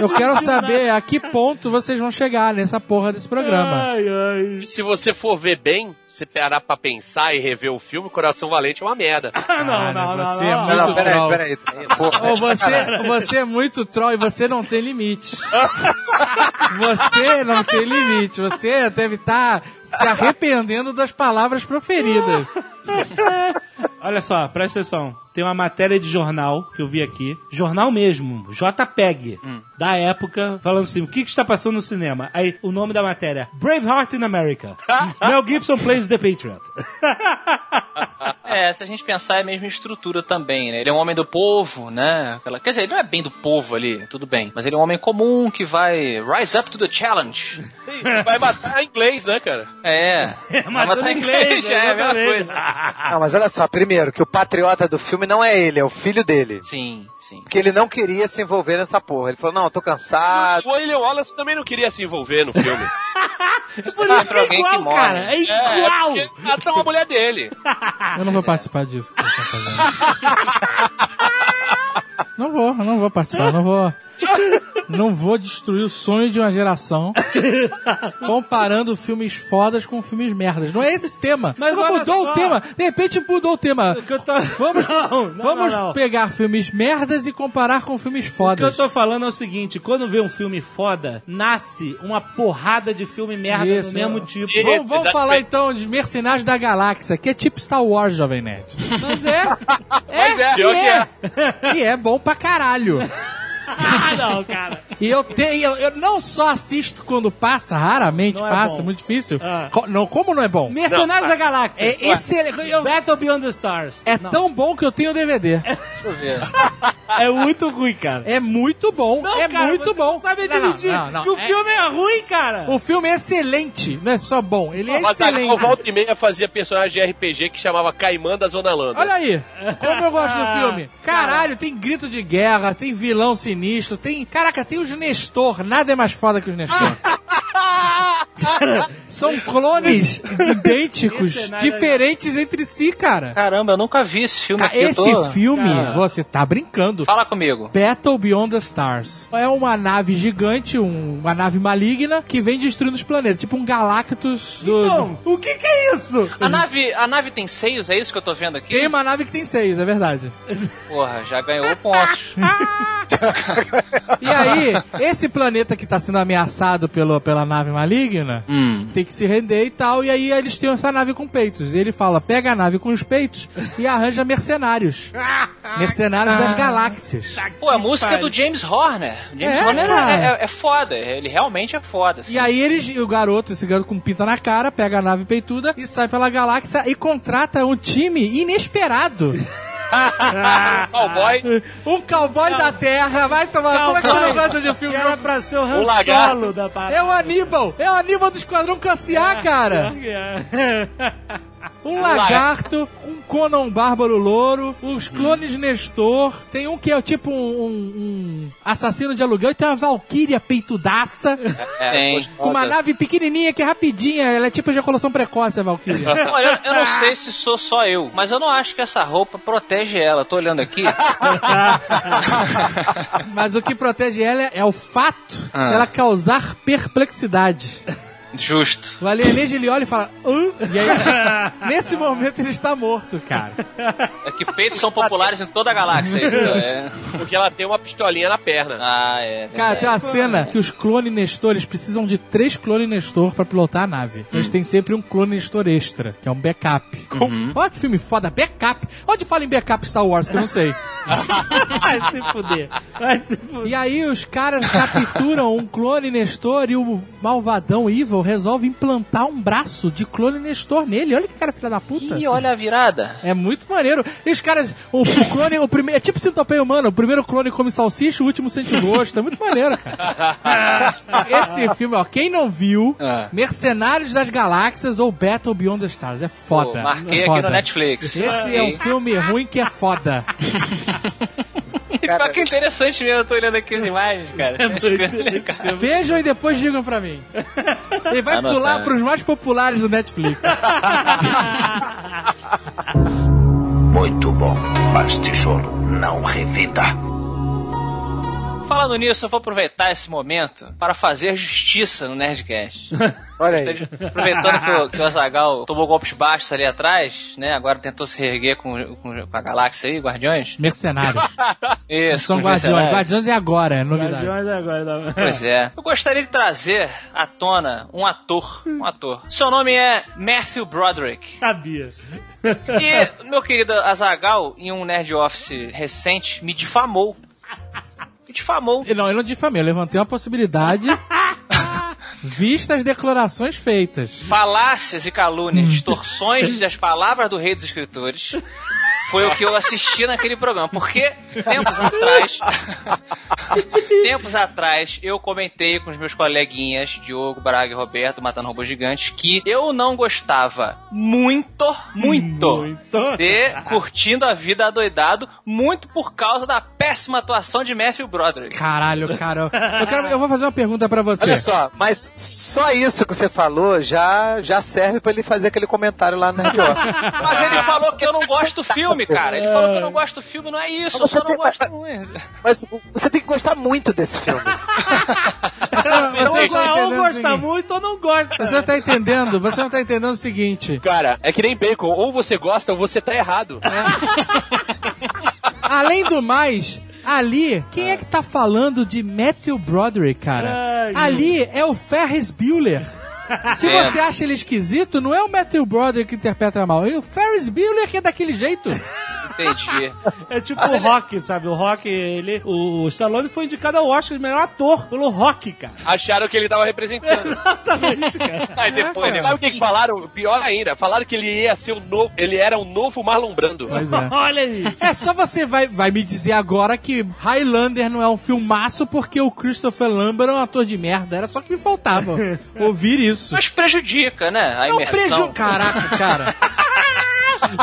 Eu quero saber a que ponto vocês vão chegar nessa porra desse programa. Ai, ai. Se você for ver bem, você parar pra pensar e rever o filme, Coração Valente é uma merda. Ah, não, não, não. você não, é Não, muito não, peraí, troll. peraí. Porra, Ô, é você, você é muito troll e você não tem limite. Você não tem limite. Você deve estar se arrependendo das palavras proferidas. Olha só, presta atenção. Tem uma matéria de jornal que eu vi aqui. Jornal mesmo, JPEG, da época, falando assim: o que, que está passando no cinema? Aí, o nome da matéria: Braveheart in America. Mel Gibson plays the Patriot. É, se a gente pensar, é a mesma estrutura também, né? Ele é um homem do povo, né? Aquela- Quer dizer, ele não é bem do povo ali, tudo bem. Mas ele é um homem comum que vai rise up to the challenge. Vai matar em inglês, né, cara? É. vai matar em inglês, é a mesma coisa. Não, mas olha só, primeiro, que o patriota do filme não é ele, é o filho dele. Sim, sim. Porque ele não queria se envolver nessa porra. Ele falou, não, eu tô cansado. O William Wallace também não queria se envolver no filme. Por isso que é alguém que igual, morre. cara. É igual. É, porque matou a mulher dele. Eu não vou participar disso que vocês estão fazendo. Não vou, eu não vou participar, não vou. Não vou destruir o sonho de uma geração comparando filmes fodas com filmes merdas. Não é esse tema. Mas mudou só. o tema. De repente mudou o tema. que eu tô- Vamos, Não, não, vamos não, não. pegar filmes merdas e comparar com filmes O que eu fodas. tô falando é o seguinte: quando vê um filme foda, nasce uma porrada de filme merda Isso. do mesmo tipo. E- Vamos, vamos falar então de Mercenários da Galáxia, que é tipo Star Wars, Jovem Nerd. Mas é. Mas é, e pior que é. E é bom pra caralho. Ah, não, cara. E eu tenho, eu, não só assisto quando passa, raramente Não é passa, bom. muito difícil. Ah. Co- não, como não é bom? Mercenários da Galáxia. É excelente. eu- Battle Beyond the Stars. é Não, tão bom que eu tenho DVD. Deixa eu ver. é muito ruim, cara. É muito bom. Não, é cara, muito você bom. Não sabe Não, não, não, não. que o É- filme é ruim, cara. O filme é excelente, não é só bom, ele é Mas excelente. o Volta e Meia fazia personagem de RPG que chamava Caimã da Zona Landa. Olha aí, como eu gosto do filme. Caralho, tem grito de guerra, tem vilão sinistro, tem. Caraca, tem os Nestor. Nada é mais foda que os Nestor. São clones idênticos, diferentes entre si, cara. Caramba, eu nunca vi esse filme Cara, aqui. esse tô- filme, Cara. você tá brincando. Fala comigo. Battle Beyond the Stars. É uma nave gigante, um- uma nave maligna que vem destruindo os planetas, tipo um Galactus do. Então, o que que é isso? A nave, a nave tem seios, é isso que eu tô vendo aqui? Tem uma nave que tem seis, é verdade. Porra, já ganhou pontos. E aí, esse planeta que tá sendo ameaçado pelo, pela nave maligna hum. tem que se render e tal. E aí eles têm essa nave com peitos. E ele fala: pega a nave com os peitos e arranja mercenários. Mercenários das galáxias. Pô, a música é do James Horner. O James É, Horner é, é- é foda. Ele realmente é foda. assim. E aí eles, o garoto, esse garoto com pinta na cara, pega a nave peituda e sai pela galáxia e contrata um time inesperado. Cowboy, Um cowboy da terra, vai tomar. Como é que você não gosta de filme? Era pra ser o Han lagarto. Solo da parada. É o Aníbal! É o Aníbal do Esquadrão Classe A, cara! um lagarto, um Conan Bárbaro Louro, os clones Nestor, tem um que é tipo um, um- um assassino de aluguel e tem uma Valkyria peitudaça, Tem. com uma nave pequenininha que é rapidinha, ela é tipo ejaculação precoce, a Valkyria. Olha, eu, eu não sei se sou só eu, mas eu não acho que essa roupa protege ela. Tô olhando aqui. Mas o que protege ela é o fato Ah. dela causar perplexidade. Justo. O alienígena ele olha e fala, Hã? E aí, nesse momento ele está morto, cara. É que peitos são populares em toda a galáxia. Isso, é. Porque ela tem uma pistolinha na perna. Ah, é. Cara, tem uma cena que os clones Nestores precisam de três clones Nestor pra pilotar a nave. Eles têm sempre um clone Nestor extra, que é um backup. Olha que filme foda, backup. Onde fala em backup Star Wars, que eu não sei. Vai se fuder. Vai se fuder. E aí os caras capturam um clone Nestor e o malvadão Evil resolve implantar um braço de clone Nestor nele. Olha que cara filha da puta. Ih, olha a virada. É muito maneiro. E os caras, o, o clone, o primeiro, é tipo centopeia humano. O primeiro clone come salsicha, o último sente o gosto. É muito maneiro, cara. Esse filme, ó, quem não viu, Ah. Mercenários das Galáxias ou Battle Beyond the Stars. É foda. Pô, marquei é aqui foda. no Netflix. Esse é um filme ruim que é foda. Pior que interessante mesmo, eu tô olhando aqui as imagens, cara. É. Vejam e depois digam pra mim. Ele vai Anotado. pular pros mais populares do Netflix. Muito bom, mas tijolo não revida. Falando nisso, eu vou aproveitar esse momento para fazer justiça no Nerdcast. Olha aí. Aproveitando que o, que o Azagal tomou golpes baixos ali atrás, né? Agora tentou se reerguer com, com, com a galáxia aí, Guardiões. Mercenários. Isso, São Guardiões. mercenários. Guardiões é agora, é novidade. Guardiões agora. dá- Pois é. Eu gostaria de trazer à tona um ator. Um ator. Seu nome é Matthew Broderick. Sabia. E meu querido Azagal, em um Nerd Office recente, me difamou. Difamou. Não, eu não difamei, eu levantei uma possibilidade. Vista as declarações feitas. Falácias e calúnias, distorções das palavras do rei dos escritores. Foi o que eu assisti naquele programa. Porque tempos atrás. tempos atrás, eu comentei com os meus coleguinhas, Diogo, Braga e Roberto, Matando Robôs Gigantes, que eu não gostava muito, muito, Muito. de Curtindo a Vida Adoidado, muito por causa da péssima atuação de Matthew Broderick. Caralho, cara. Eu, quero, eu vou fazer uma pergunta pra você. Olha só, mas só isso que você falou já, já serve pra ele fazer aquele comentário lá no Nerd Office. Mas ele falou que eu não gosto do filme, cara. Ele falou que eu não gosto do filme, não é isso, eu só não gosto muito. Mas você tem que gostar muito desse filme. Você, tá ou gosta muito ou não gosta. Você não tá entendendo? Você não tá entendendo o seguinte. Cara, é que nem bacon. Ou você gosta ou você tá errado. Além do mais, ali, quem é que tá falando de Matthew Broderick, cara? Ai, Ali é o Ferris Bueller. Se É. você acha ele esquisito, não é o Matthew Broderick que interpreta mal, é o Ferris Bueller que é daquele jeito. Entendi. É tipo o Rock, sabe? O Rock, ele. O Stallone foi indicado ao Oscar de melhor ator pelo Rock, cara. Acharam que ele tava representando. Exatamente, cara. Aí depois, né? Sabe o que, que falaram? Pior ainda, falaram que ele ia ser o novo. Ele era o novo Marlon Brando. Pois é. Olha aí. É só você vai, vai me dizer agora que Highlander não é um filmaço porque o Christopher Lambert é um ator de merda. Era só que me faltava ouvir isso. Mas prejudica, né? A Não imersão. preju... Caraca, cara.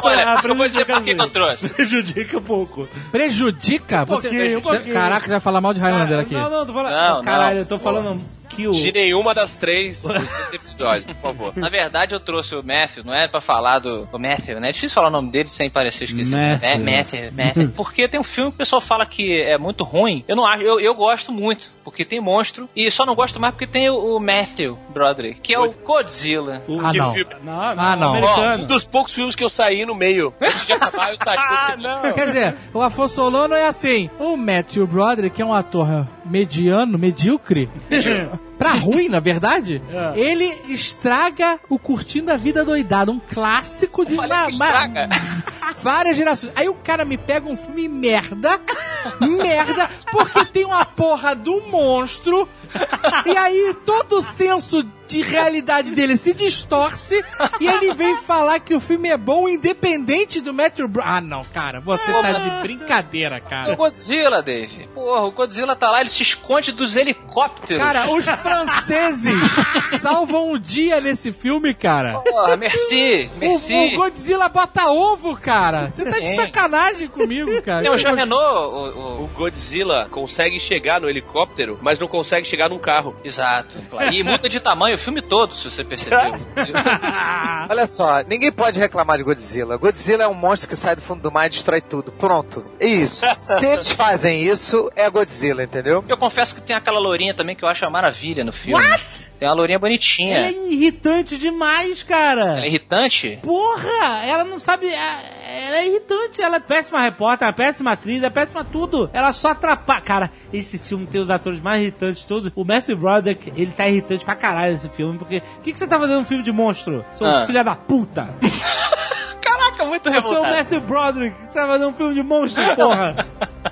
Olha, Ah, eu vou dizer prejudica por que que eu trouxe. Prejudica um pouco. Prejudica? Você... pouquinho, um pouquinho. Caraca, você vai falar mal de Highlander aqui. Não, não, tô falando. Não, Caralho, não. eu tô falando que o. De nenhuma das três episódios, por favor. Na verdade, eu trouxe o Matthew, não é pra falar do o Matthew, né? É difícil falar o nome dele sem parecer esquisito. Matthew. É, Matthew, Matthew. Porque tem um filme que o pessoal fala que é muito ruim. Eu não acho, eu, eu gosto muito, porque tem monstro. E só não gosto mais porque tem o, o Matthew Broderick, que é o Godzilla. o- Ah, Que não. filme? Não, não, Ah, não. Ó, um americano. dos poucos filmes que eu saí no meio. Antes de acabar, eu saí. Ah, não. Quer dizer, o Afonso Solano é assim. O Matthew Broderick é um ator mediano, medíocre. Pra ruim, na verdade. É. Ele estraga o Curtindo a Vida Doidada, um clássico de uma- estraga. várias gerações. Aí o cara me pega um filme merda merda, porque tem uma porra do monstro, e aí todo o senso de realidade dele se distorce, e ele vem falar que o filme é bom independente do Matthew Bro... Ah, não, cara, você tá de brincadeira, O cara. Godzilla, Dave. Porra, o Godzilla tá lá, ele se esconde dos helicópteros. Cara, os franceses salvam o dia nesse filme, cara. Porra, merci, merci. O, o Godzilla bota ovo, cara. Você tá de sacanagem comigo, cara. O Jean Renault, o, o- O Godzilla consegue chegar no helicóptero, mas não consegue chegar num carro. Exato. E muda de tamanho o filme todo, se você percebeu. Olha só, ninguém pode reclamar de Godzilla. Godzilla é um monstro que sai do fundo do mar e destrói tudo. Pronto. É isso. Se eles fazem isso, é Godzilla, entendeu? Eu confesso que tem aquela lourinha também que eu acho uma maravilha no filme. What? Tem uma lourinha bonitinha. Ela é irritante demais, cara. Ela é irritante? Porra! Ela não sabe. é- Ela é irritante. Ela é péssima repórter, é péssima atriz, é péssima tudo. Ela só atrapalha. Cara, esse filme tem os atores mais irritantes todos. O Matthew Broderick, ele tá irritante pra caralho nesse filme. Porque. O que, que você tá fazendo um filme de monstro? Seu Ah. filho da puta! Caraca, muito Eu sou o revoltado. Matthew Broderick. Você tá fazendo um filme de monstro, porra!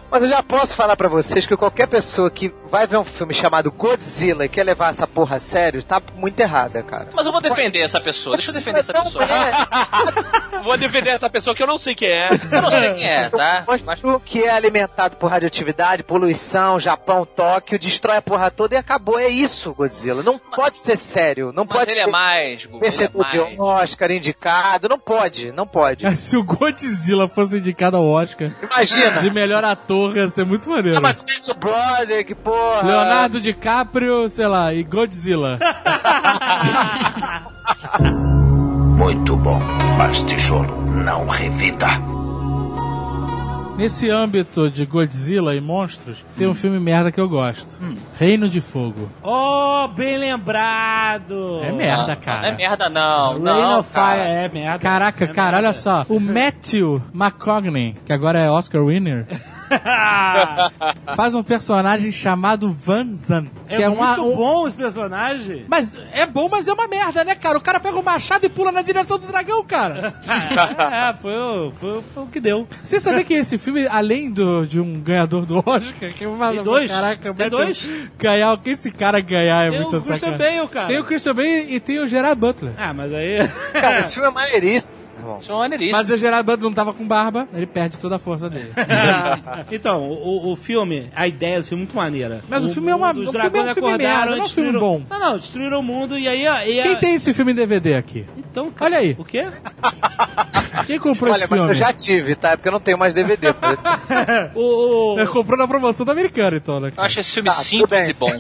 Mas eu já posso falar pra vocês que qualquer pessoa que vai ver um filme chamado Godzilla e quer levar essa porra a sério, tá muito errada, cara. Mas eu vou defender essa pessoa. Deixa eu defender essa Não pessoa. é. Vou defender essa pessoa que eu não sei quem é. Eu não sei quem é, tá? Monstro que é alimentado por radioatividade, poluição, Japão, Tóquio, destrói a porra toda e acabou. É isso, Godzilla. Não pode ser sério. Não Mas pode ele ser é mais, ele é vencedor de mais. Oscar, indicado. Não pode, não pode. É, Se o Godzilla fosse indicado ao Oscar Imagina. de melhor ator, ia ser muito maneiro. Ah, mas o brother, que porra. Leonardo DiCaprio, sei lá, e Godzilla. Muito bom, mas tijolo não revida. Nesse âmbito de Godzilla e monstros, tem um filme merda que eu gosto. Reino de Fogo. Oh, bem lembrado! É merda, cara. Não é merda, não. Rain não, of cara. Fire é merda. Caraca, É cara, olha merda. só. O Matthew McConaughey, que agora é Oscar winner, faz um personagem chamado Van Zan. é Que é, muito uma, um- bom esse personagem. Mas é bom, mas é uma merda, né, cara? O cara pega o machado e pula na direção do dragão, cara. é, foi, o- foi, foi o que deu. Você sabia que esse filme, além do, de um ganhador do Oscar, que uma, Tem dois? Caraca, Tem dois? Ganhar, o que esse cara ganhar é Tem muito o Christian sacanagem. Bale, cara. Tem o Christian Bale e tem o Gerard Butler. Ah, mas aí... Cara, esse filme é maneiríssimo, irmão. Isso é. Mas o Gerard Butler não tava com barba, ele perde toda a força dele. então, o, o filme, a ideia do filme é muito maneira. Mas o filme é uma- os o filme é um dragões filme acordaram merda, não é um filme bom. Não, não, destruíram o mundo e aí... e aí Quem tem esse filme em DVD aqui? Então, cara, Olha aí. O quê? Quem comprou Olha, esse mas filme? eu já tive, tá? É porque eu não tenho mais DVD. o, o- comprou na promoção da americana, então, né? Eu acho esse filme Tá, simples e bom.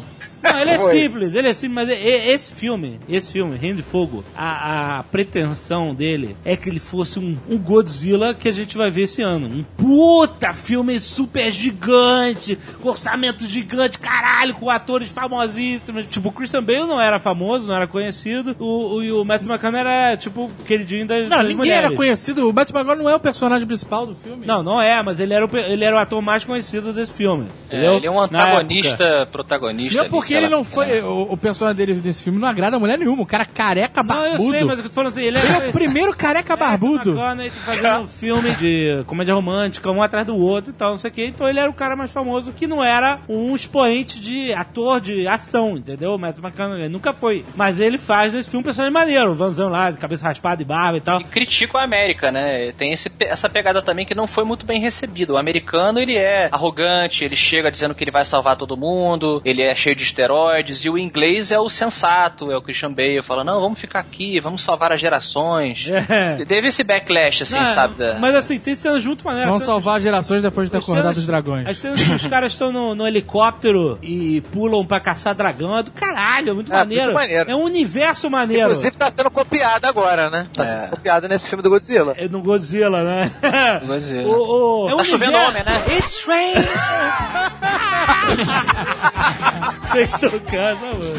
Não, ele é Foi. simples, ele é simples, mas e- e- esse filme, esse filme, Reino de Fogo, a, a pretensão dele é que ele fosse um, um Godzilla que a gente vai ver esse ano. Um puta filme super gigante, com orçamento gigante, caralho, com atores famosíssimos. Tipo, o Christian Bale não era famoso, não era conhecido, o, o, e o Matt McCann era, tipo, queridinho das, Não, das ninguém mulheres. era conhecido. O Batman agora não é o personagem principal do filme. Não, não é, mas ele era, o, ele era o ator mais conhecido desse filme. É, entendeu? ele é um antagonista, protagonista. Não, ali, porque ele não foi. É. O, o personagem dele nesse filme não agrada a mulher nenhuma. O cara careca Não, barbudo. eu sei, mas eu tô falando assim, ele Ele é é... o primeiro careca barbudo. McConaughey fazendo um filme de comédia romântica, um atrás do outro e tal, não sei o que. Então ele era o cara mais famoso que não era um expoente de ator de ação, entendeu? Mas McConaughey nunca foi. Mas ele faz nesse filme um personagem maneiro, o Vanzão lá, de cabeça raspada e barba e tal. E critica a América, né? Tem esse, essa pegada também que não foi muito bem recebida. O americano, ele é arrogante, ele chega dizendo que ele vai salvar todo mundo, ele é cheio de esteroides, e o inglês é o sensato, é o Christian Bale, fala, não, vamos ficar aqui, vamos salvar as gerações. É. Teve esse backlash, assim, Não, sabe? da- Mas assim, tem cenas maneiras. Vamos Cenas- salvar gerações depois de ter acordado cenas- os dragões. As cenas que os caras estão no, no helicóptero e pulam pra caçar dragão é do caralho, é muito É, maneiro. muito maneiro. É um universo maneiro. Inclusive tá sendo copiado agora, né? Tá É. sendo copiado nesse filme do Godzilla. É no Godzilla, né? Godzilla. O, o, é um Tá chovendo homem, né? It's rain! Tem que tocar, tá bom.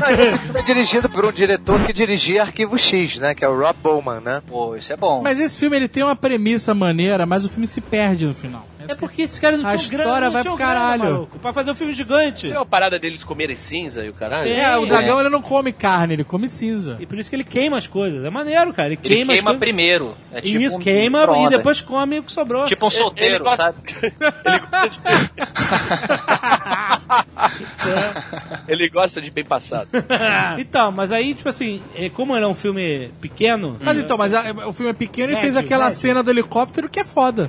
Mas esse filme é dirigido por um diretor que dirigia Arquivo X, né? Que é o Rob Bowman, né? Pô, isso é bom. Mas esse filme ele tem uma premissa maneira, mas o filme se perde no final. É porque esses caras não A tinham grana, história não vai pro grana, caralho. maluco, pra fazer um filme gigante. Tem uma parada deles comerem cinza e o caralho. É. É, o dragão ele não come carne, ele come cinza. E por isso que ele queima as coisas. É maneiro, cara. Ele, Ele queima, queima, as coisas. primeiro. É tipo Isso, um queima e depois come o que sobrou. Tipo um solteiro, ele gosta- sabe? Ele gosta de... Ele gosta de bem passado. então, mas aí, tipo assim, é, como ele é um filme pequeno. Mas então, mas a- o filme é pequeno e fez aquela médio. cena do helicóptero que é foda.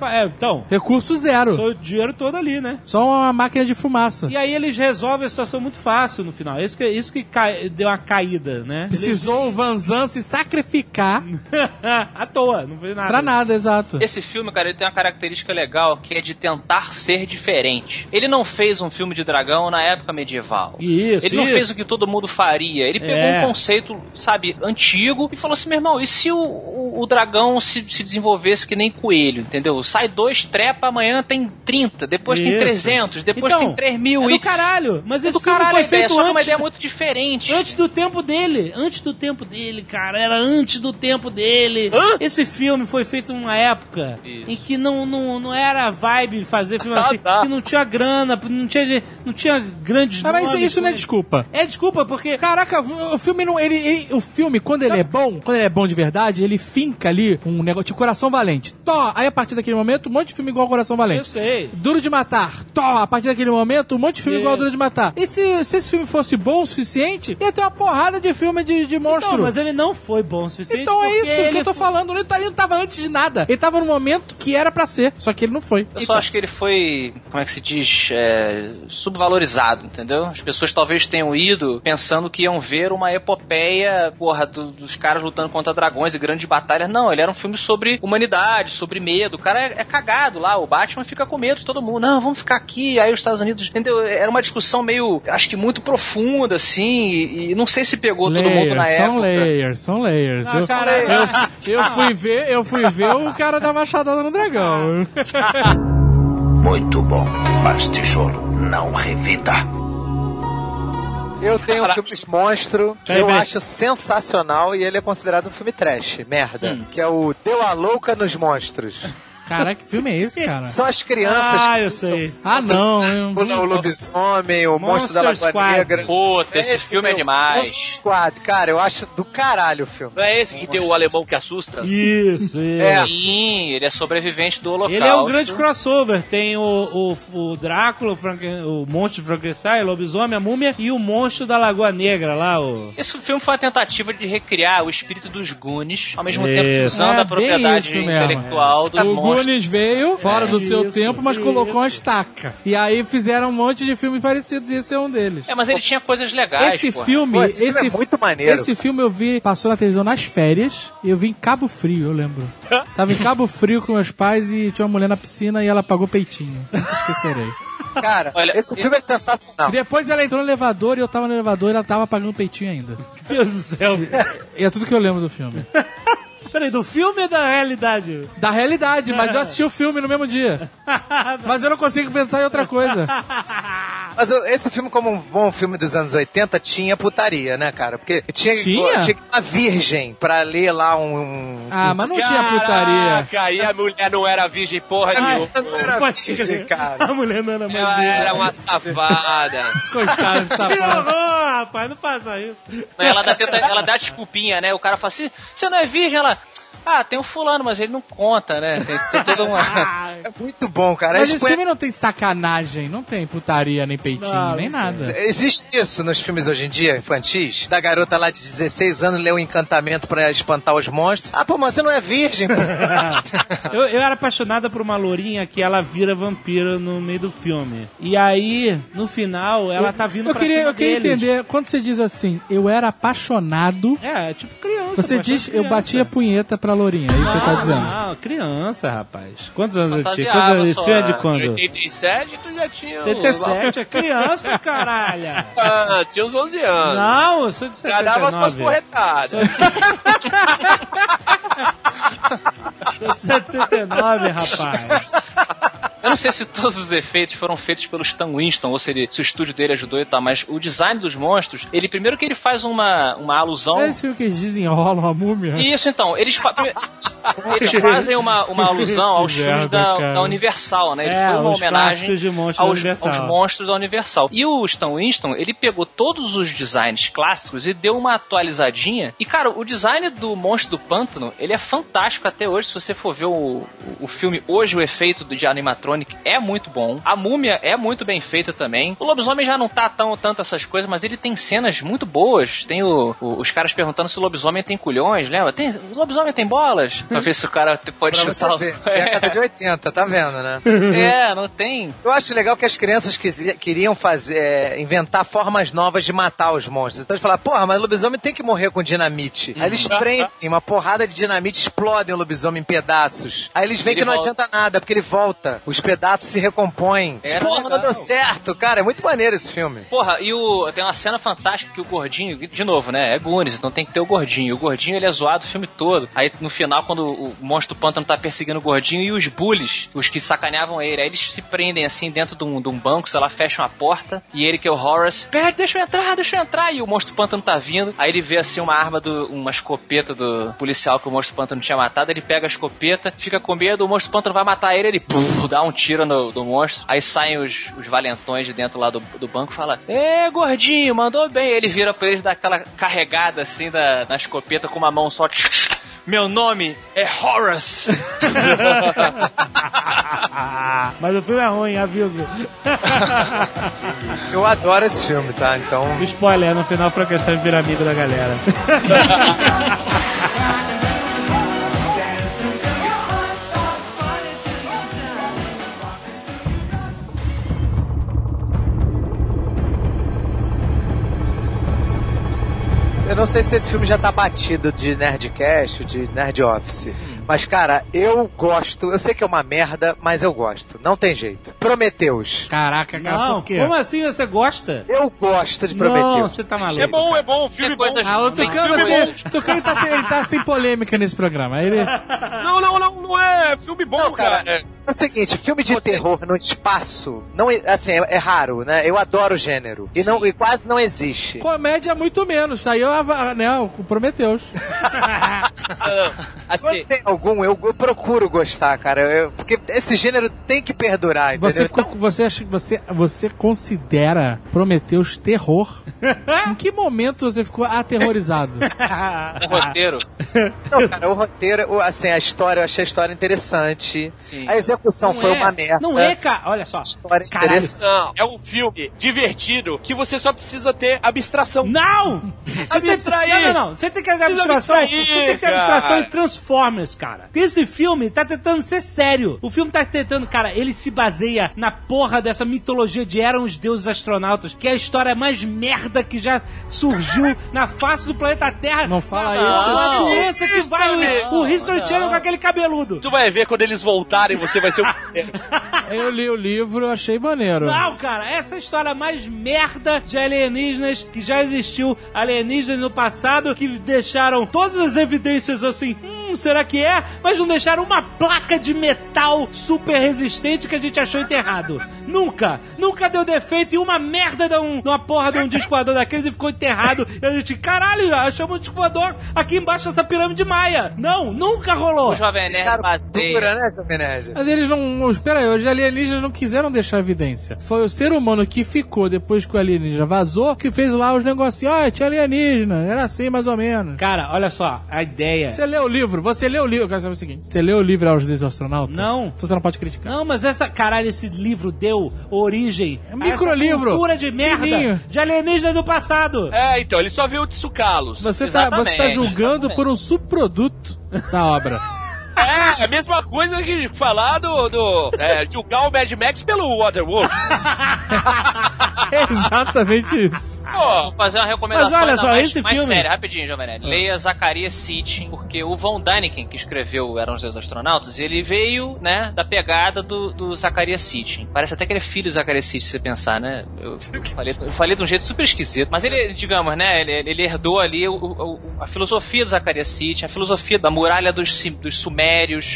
Não, é, então, Recurso zero. sou o dinheiro todo ali, né? Só uma máquina de fumaça. E aí eles resolvem a situação muito fácil no final. Isso que, isso que cai- deu uma caída, né? Precisou o Van Zan se sacrificar à toa, não fez nada. pra nada, exato. Esse filme, cara, ele tem uma característica legal que é de tentar ser diferente. Ele não fez um filme de dragão na época medieval. Isso, ele não isso. fez o que todo mundo faria. Ele pegou É. um conceito, sabe, antigo e falou assim: meu irmão, e se o, o, o dragão se, se desenvolvesse que nem coelho, entendeu? Sai dois, trepa, amanhã tem 30, depois tem Isso. 300, depois Então, tem 3 mil. É do caralho. Mas é esse do filme caralho foi ideia, feito é uma antes, ideia muito diferente. antes do tempo dele. Antes do tempo dele, cara. Era antes do tempo dele. Esse filme foi feito numa época Isso. em que não, não, não era vibe fazer filme Ah, assim. tá. Que não tinha grana, não tinha, não tinha grandes Ah, mas isso, não é desculpa. É desculpa, porque. Caraca, o filme não. Ele, ele- o filme, quando ele é bom, quando ele é bom de verdade, ele finca ali um negócio de coração valente. Tó! Aí a partir daquele momento, um monte de filme igual Coração Eu Valente. sei. Duro de Matar. Tó! A partir daquele momento, um monte de filme Isso. igual Duro de Matar. E se, se esse filme fosse bom o suficiente, ia ter uma porrada de filme de, de monstro. Não, mas ele não foi bom o suficiente. Então é isso que eu tô foi- falando. Ele ele não tava antes de nada. Ele tava no momento que era pra ser, só que ele não foi. Eu só acho que ele foi, como é que se diz, é, subvalorizado, entendeu? As pessoas talvez tenham ido pensando que iam ver uma epopeia, porra, do- dos caras lutando contra dragões e grandes batalhas. Não, ele era um filme sobre humanidade, sobre medo. O cara é, é cagado lá, o Batman fica com medo de todo mundo. Não, vamos ficar aqui. Aí os Estados Unidos, entendeu? Era uma discussão meio, acho que muito profunda, assim, e, e não sei se pegou todo mundo na Layers, são época. layers, são layers. Não, eu, cara, eu, eu fui ver, eu fui ver o cara da machadada no dragão. Muito bom, mas tijolo não revida. Eu tenho um filme de monstro que eu acho sensacional e ele é considerado um filme trash, merda. Hum. Que é o Deu a Louca nos Monstros. Caraca, que filme é esse, cara? São as crianças Ah, que eu sei. Ah, não. o lobisomem, o monstro da Lagoa. Negra. Puta, esse filme é demais. Monster Squad, cara, eu acho do caralho o filme. Não é esse que tem o alemão que assusta? Isso, isso. É. Sim, ele é sobrevivente do holocausto. Ele é um grande crossover. Tem o, o, o Drácula, o, Franken, o monstro de Frankenstein, o lobisomem, a múmia e o monstro da Lagoa Negra lá, o... Esse filme foi uma tentativa de recriar o espírito dos Goonies, ao mesmo Isso. tempo usando É, a propriedade isso mesmo. intelectual dos monstros. Goonies veio fora do seu Isso, tempo, mas isso. colocou uma estaca. E aí fizeram um monte de filmes parecidos e esse é um deles. É, mas ele tinha coisas legais, Esse porra. filme, Pô, esse esse, filme é muito maneiro. Esse filme eu vi, passou na televisão nas férias, e eu vi em Cabo Frio, eu lembro. Tava em Cabo Frio com meus pais e tinha uma mulher na piscina e ela pagou peitinho. Esquecerei. Cara, Olha, esse filme é sensacional. E depois ela entrou no elevador e eu tava no elevador e ela tava pagando peitinho ainda. Deus do céu. E é tudo que eu lembro do filme. Peraí, do filme ou da realidade? Da realidade, mas eu assisti o filme no mesmo dia. Mas eu não consigo pensar em outra coisa. Mas esse filme, como um bom filme dos anos 80, tinha putaria, né, cara? Porque tinha, Tinha? tinha uma virgem pra ler lá um... um- Ah, mas não tinha putaria. Caraca, aí a mulher não era virgem porra nenhuma. não era Pode virgem, cara. A mulher não era mais Ela virgem. era uma safada. Coitado de Que safado. horror, rapaz, não faça isso. Ela dá, tenta, ela dá desculpinha, né? O cara fala assim, você não é virgem? Ela, ah, tem um fulano, mas ele não conta, né? Tem, tem toda uma... É muito bom, cara. Mas esse filme não tem sacanagem, não tem putaria, nem peitinho, Não, nem nada. Existe isso nos filmes hoje em dia, infantis? Da garota lá de 16 anos lê um encantamento pra espantar os monstros. Ah, pô, mas você não é virgem, pô. Eu, eu era apaixonada por uma lourinha que ela vira vampira no meio do filme. E aí, no final, ela tá vindo eu pra queria, cima eu queria deles. entender, quando você diz assim, eu era apaixonado, É, tipo criança. você diz, eu criança. batia punheta pra Lourinha, é isso que você tá Não, dizendo. Não, criança, rapaz. Quantos anos eu tinha? Fantasiava Quando, esse filme é de é. quando? 87 tu já tinha... 87, é criança, caralho. Ah, tinha uns 11 anos. Não, eu sou de Já dava suas 79. porretadas. Sou de 79, rapaz. Eu não sei se todos os efeitos foram feitos pelo Stan Winston, ou se, ele- se o estúdio dele ajudou e tal, mas o design dos monstros, ele primeiro que ele faz uma, uma alusão... É filme que eles desenrolam a múmia. Isso, então, eles fa... Eles fazem uma, uma alusão aos filmes da, da Universal, né? Ele É, foi uma homenagem da aos, aos monstros da Universal. E o Stan Winston, ele pegou todos os designs clássicos e deu uma atualizadinha. E, cara, o design do Monstro do Pântano, ele é fantástico até hoje. Se você for ver o, o filme hoje, o efeito de animatronic é muito bom. A múmia é muito bem feita também. O lobisomem já não tá tão tanto essas coisas, mas ele tem cenas muito boas. Tem o, o- os caras perguntando se o lobisomem tem culhões, lembra? Tem, o lobisomem tem bolas? Pra ver se o cara pode Pra chutar. você ver. Década de 80, tá vendo, né? É, não tem. Eu acho legal que as crianças quisi- queriam fazer, é, inventar formas novas de matar os monstros. Então eles falaram, porra, mas o lobisomem tem que morrer com dinamite. Aí eles prendem uma porrada de dinamite, explodem o lobisomem em pedaços. Aí eles veem Ele que não volta. adianta nada, porque ele volta. Os pedaços se recompõem. Era porra, não legal. deu certo, cara. É muito maneiro esse filme. Porra, e o, tem uma cena fantástica que o gordinho, de novo, né? É Goonies, então tem que ter o gordinho. O gordinho ele é zoado o filme todo. Aí no final, quando o monstro pântano tá perseguindo o gordinho e os bullies, os que sacaneavam ele, aí eles se prendem assim dentro de um, de um banco, sei lá, fecham a porta. E ele, que é o Horace, pede, deixa eu entrar, deixa eu entrar. E o monstro pântano tá vindo. Aí ele vê assim uma arma, do, uma escopeta do policial que o monstro pântano tinha matado. Ele pega a escopeta, fica com medo, o monstro pântano vai matar ele, ele dá um tiro no, monstro. Aí saem os, os valentões de dentro lá do, do banco e fala: Ê, gordinho, mandou bem. Ele vira pra eles, dá aquela carregada assim da, na escopeta com uma mão só. Meu nome é Horace. Mas o filme é ruim, aviso. Eu adoro esse filme, tá? Então. Spoiler, no final Frankenstein vira amigo da galera. não sei se esse filme já tá batido de Nerdcast, de Nerd Office. Mas, cara, eu gosto. Eu sei que é uma merda, mas eu gosto. Não tem jeito. Prometeus. Caraca, cara, Não, por quê? como assim você gosta? Eu gosto de Não, Prometeus. você tá maluco. É bom, é bom, um filme Tem bom. Ah, o Tucano, filme assim, bom. o Tucano tá sem, ele tá sem polêmica nesse programa. Ele, Não, não, não, não é filme bom, Não, cara, cara. É, É o seguinte, filme de terror no espaço, não, é- assim, é, é raro, né? Eu adoro o gênero. E, não, e quase não existe. comédia muito menos. Tá aí eu, né, o Prometeus. assim, algum, eu, eu procuro gostar, cara. Eu- porque esse gênero tem que perdurar, entendeu? Você, ficou, Então, você, acha, você, você considera Prometeus terror? em que momento você ficou aterrorizado? O roteiro. não, cara, o roteiro, assim, a história, eu achei a história interessante. Sim. A execução Não foi é, uma merda. Não é, cara. Olha só. A história Caralho. interessante. não, é um filme divertido que você só precisa ter abstração. Não! Você tem, Abstrair. não, não, não. Você tem que ter abstração. abstrair, Você tem que ter abstração cara. em Transformers, cara. Esse filme tá tentando ser sério. O filme tá tentando, cara, ele se baseia na porra dessa mitologia de eram os deuses astronautas, que é a história mais merda que já surgiu na face do planeta Terra. Não fala Não, isso. esse que vai o, o History não. Channel com aquele cabeludo. Tu vai ver quando eles voltarem, você vai ser o. Eu li o livro, achei maneiro. Não, cara, essa é a história mais merda de alienígenas que já existiu. Alienígenas no passado que deixaram todas as evidências assim, hum, será que é? Mas não deixaram uma placa de metal super resistente que a gente achou enterrado. Nunca, nunca deu defeito e uma merda de, um, de uma porra de um disco voador daqueles e ficou enterrado. E a gente, caralho, achamos um disco voador aqui embaixo dessa pirâmide maia. Não, nunca rolou. O Jovem Nerd dura, né, Jovem Nerd? Mas eles não. Espera aí, os alienígenas não quiseram deixar evidência. Foi o ser humano que ficou depois que o alienígena vazou que fez lá os negocinhos. Ah, tinha alienígena. Era assim mais ou menos. Cara, olha só, a ideia. Você leu o livro? Você leu o livro? Eu quero saber o seguinte: você leu o livro aos Deuses Astronautas? Não. Então você não pode criticar. Não, mas essa caralho, esse livro deu origem É um microlivro. cultura de merda Fininho. de alienígena do passado. É, então, ele só viu o Tsukalos. Você tá, você tá julgando exatamente. por um subproduto da obra. É, a mesma coisa que falar do. do é, julgar o Mad Max pelo Waterworld. É exatamente isso. Pô, Vou fazer uma recomendação Mas olha só, mais, esse mais filme- séria, rapidinho, Jovem Nerd. Leia Zacarias Sitchin, porque o Von Daniken, que escreveu Eram os Deus Astronautas, ele veio, né, da pegada do, do Zacarias Sitchin. Parece até que ele é filho do Zacarias Sitchin, se você pensar, né? Eu, eu falei, eu falei de um jeito super esquisito. Mas ele, digamos, né, ele, ele herdou ali o- o- a filosofia do Zacarias Sitchin, a filosofia da muralha dos, dos Sumérios,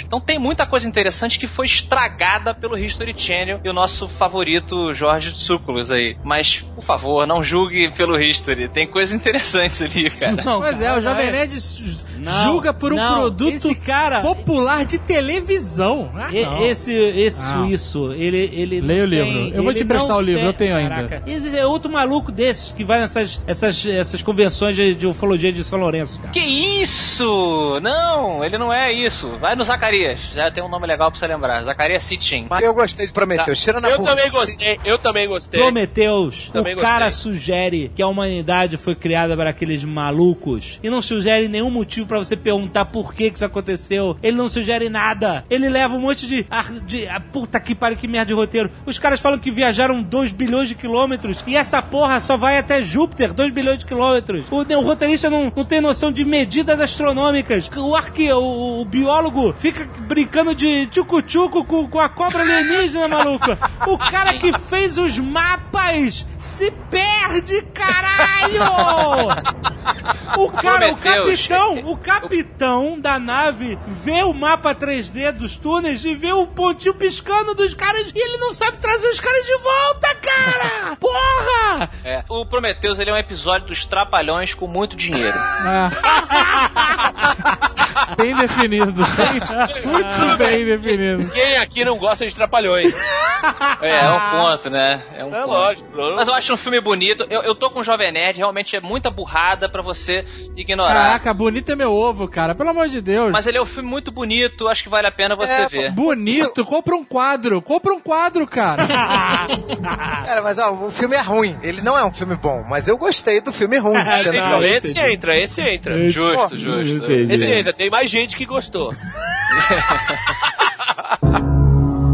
Então tem muita coisa interessante que foi estragada pelo History Channel e o nosso favorito Jorge Tsoukalos aí. Mas, por favor, não julgue pelo History. Tem coisas interessantes ali, cara. Não, Pois é, o Jovem não Nerd Não, julga por um não, produto cara- popular de televisão. Ah, E- não. Esse, esse Ah. suíço, ele, ele Leia não o livro. tem- Eu vou te emprestar não o livro, tem- eu tenho ainda. Esse é outro maluco desses que vai nessas essas, essas convenções de, de ufologia de São Lourenço, cara. Que isso? Não, ele não é isso. Vai no Zacarias. Já tem um nome legal pra você lembrar. Zacarias Sitchin. Mas eu gostei de Prometeu. Tira na Eu também burrice. gostei, eu também gostei. Prometeus, Também o cara gostei. sugere que a humanidade foi criada para aqueles malucos e não sugere nenhum motivo pra você perguntar por que, que isso aconteceu. Ele não sugere nada. Ele leva um monte de. ar- de ah, puta que pariu, que merda de roteiro. Os caras falam que viajaram 2 bilhões de quilômetros e essa porra só vai até Júpiter, 2 bilhões de quilômetros. O, o roteirista não, não tem noção de medidas astronômicas. O arque, o, o biólogo fica brincando de tchucu-tchucu com, com a cobra alienígena, maluco. O cara que fez os mapas se perde, caralho! O cara, o capitão, o capitão da nave vê o mapa 3D dos túneis e vê o pontinho piscando dos caras e ele não sabe trazer os caras de volta, cara! Porra! É. O Prometheus ele é um episódio dos Trapalhões com muito dinheiro. É. bem definido. Muito bem definido. Quem aqui não gosta de trapalhões? É, é um ponto, né? É um É ponto. lógico. Mas eu acho um filme bonito. Eu, eu tô com o Jovem Nerd, realmente é muita burrada pra você ignorar. Caraca, bonito é meu ovo, cara. Pelo amor de Deus. Mas ele é um filme muito bonito, acho que vale a pena você É, ver. Bonito, compra um quadro. Compra um quadro, cara. Cara, mas ó, o filme é ruim. Ele não é um filme bom, mas eu gostei do filme ruim. Você não, esse entra, esse entra. Justo, justo. Esse entra, tem mais gente que gostou.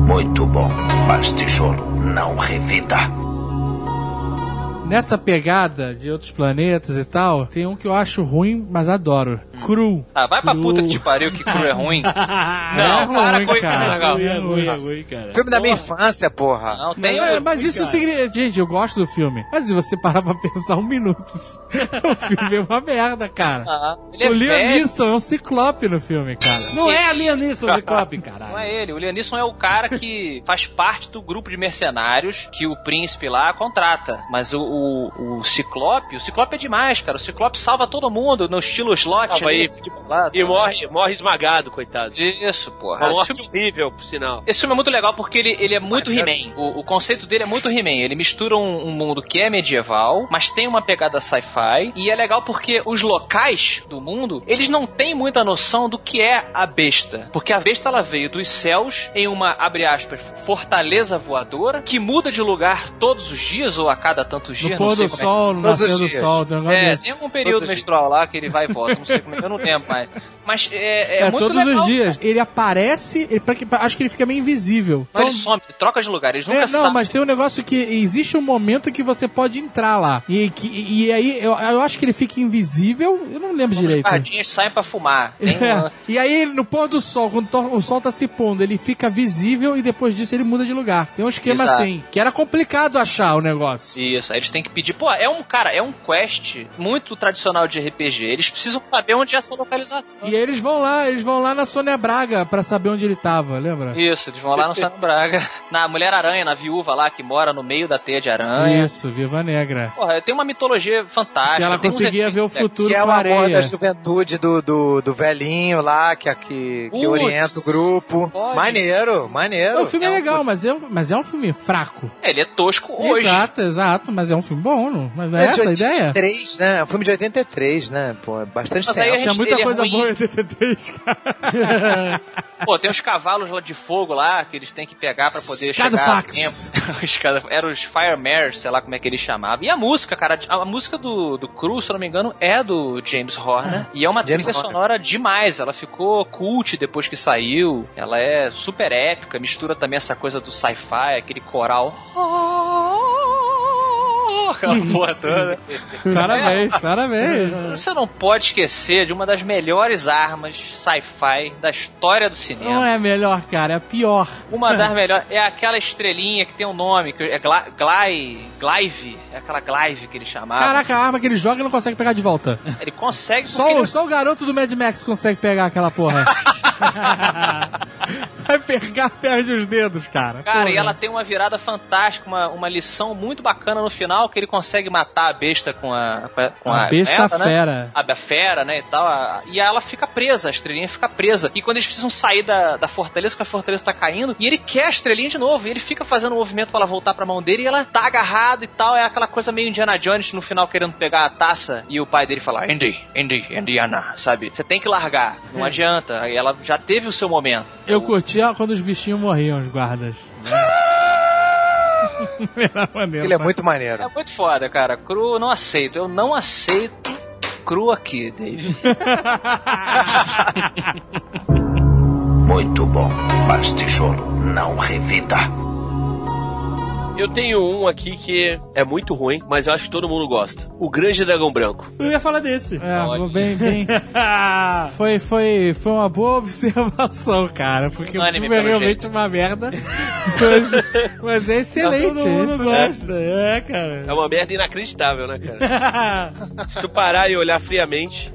Muito bom, mas tijolo não revida. Nessa pegada de outros planetas e tal, tem um que eu acho ruim, mas adoro. Cru. Ah, vai pra Cru. puta que te pariu, que cru é ruim. É Não, para ruim, com isso, cara. legal. É ruim, é ruim, cara. Filme da minha infância, porra. Não, tem Mas, o- mas isso significa. Gente, eu gosto do filme. Mas se você parar pra pensar um minuto, o filme é uma merda, cara. Ah, ele é o Liam velho. Neeson é um ciclope no filme, cara. Não é a Liam Neeson, Ciclope, Não caralho. é ele. O Liam Neeson é o cara que faz parte do grupo de mercenários que o príncipe lá contrata. Mas o, o, o Ciclope, o Ciclope é demais, cara. O Ciclope salva todo mundo no estilo slot. Salva ali, lá, E morre, morre esmagado, coitado. Isso, porra. Uma morte filme, horrível, por sinal. esse filme é muito legal porque ele, ele é muito He-Man. O, o conceito dele é muito He-Man. Ele mistura um, um mundo que é medieval, mas tem uma pegada sci-fi. E é legal porque os locais do mundo, eles não têm muita noção do que é a besta. Porque a besta, ela veio dos céus em uma, abre aspas, fortaleza voadora, que muda de lugar todos os dias ou a cada tantos dias. No não pôr sei do como é sol, no nascer do sol, um é, tem um período Todos os menstrual lá que ele vai e volta, não sei como é, eu não lembro mais. Mas é, é, É, muito todos legal. os dias. Ele aparece, ele, acho que ele fica meio invisível. Não, ele some, ele troca de lugar, eles nunca É, não, sabem. mas tem um negócio que existe um momento que você pode entrar lá. E, que, e aí eu, eu acho que ele fica invisível, eu não lembro Os direito. guardinhas saem pra fumar. Um É. E aí, no pôr do sol, quando o sol tá se pondo, ele fica visível e depois disso ele muda de lugar. Tem um esquema Exato. assim, que era complicado achar o negócio. Isso, aí eles têm que pedir. Pô, é um cara, é um quest muito tradicional de RPG. Eles precisam saber onde é essa localização. E aí eles vão lá, eles vão lá na Sônia Braga pra saber onde ele tava, lembra? Isso, eles vão lá no Sano Braga. Na Mulher Aranha, na viúva lá que mora no meio da teia de aranha. Isso, Viva Negra. Porra, tem uma mitologia fantástica. Que ela conseguia ver o futuro Que é com o a amor areia. da juventude do, do, do velhinho lá, que, que, que Putz. orienta o grupo. Pode. Maneiro, maneiro. O filme é, É um- legal, mas é, mas é um filme fraco. É, ele é tosco hoje. Exato, exato, mas é um filme bom, não? Mas é, de essa a ideia? 83, né? É um filme de 83, né? Pô, é bastante Mas aí tempo. Tinha gente- muita é coisa ruim. boa em 83, cara. Pô, tem os cavalos de fogo lá que eles têm que pegar pra poder Cada chegar a tempo. Eram os Firemares, sei lá como é que eles chamavam. E a música, cara, a música do, do Cru, se eu não me engano, é do James Horner. E é uma James trilha Horner. sonora demais. Ela ficou cult depois que saiu. Ela é super épica, mistura também essa coisa do sci-fi, aquele coral. Aquela porra toda. parabéns, parabéns. Você não pode esquecer de uma das melhores armas sci-fi da história do cinema. Não é melhor, cara, é pior. Uma das melhores é aquela estrelinha que tem um nome, que é Gla- Glai, Glaive, é aquela Glaive que ele chamava. Caraca, a arma que ele joga ele não consegue pegar de volta. Ele consegue Só, ele- só o garoto do Mad Max consegue pegar aquela porra. Vai pegar, perde os dedos, cara. Cara, Porra. e ela tem uma virada fantástica, uma, uma lição muito bacana no final, que ele consegue matar a besta com a. Com a, com A besta meta, né? fera. A a fera, né, e tal. a- e ela fica presa, a estrelinha fica presa. E quando eles precisam sair da, da fortaleza, que a fortaleza tá caindo, e ele quer a estrelinha de novo, e ele fica fazendo um movimento pra ela voltar pra mão dele, e ela tá agarrada e tal. É aquela coisa meio Indiana Jones no final querendo pegar a taça, e o pai dele fala: Andy, Andy, Indiana, sabe? Você tem que largar, não adianta. Aí ela já teve o seu momento. Eu curtia quando os bichinhos morriam, os guardas. Era maneiro. Ele é muito maneiro. É muito foda, cara. Cru, não aceito. Eu não aceito cru aqui, Dave. Muito bom, mas tijolo não revida. Eu tenho um aqui que é muito ruim, mas eu acho que todo mundo gosta. O Grande Dragão Branco. Eu ia falar desse. É, bem, bem. Foi, foi, foi uma boa observação, cara. Porque o filme é realmente jeito. uma merda. Mas, mas é excelente. Todo mundo isso. gosta. É, cara. É uma merda inacreditável, né, cara? Se tu parar e olhar friamente.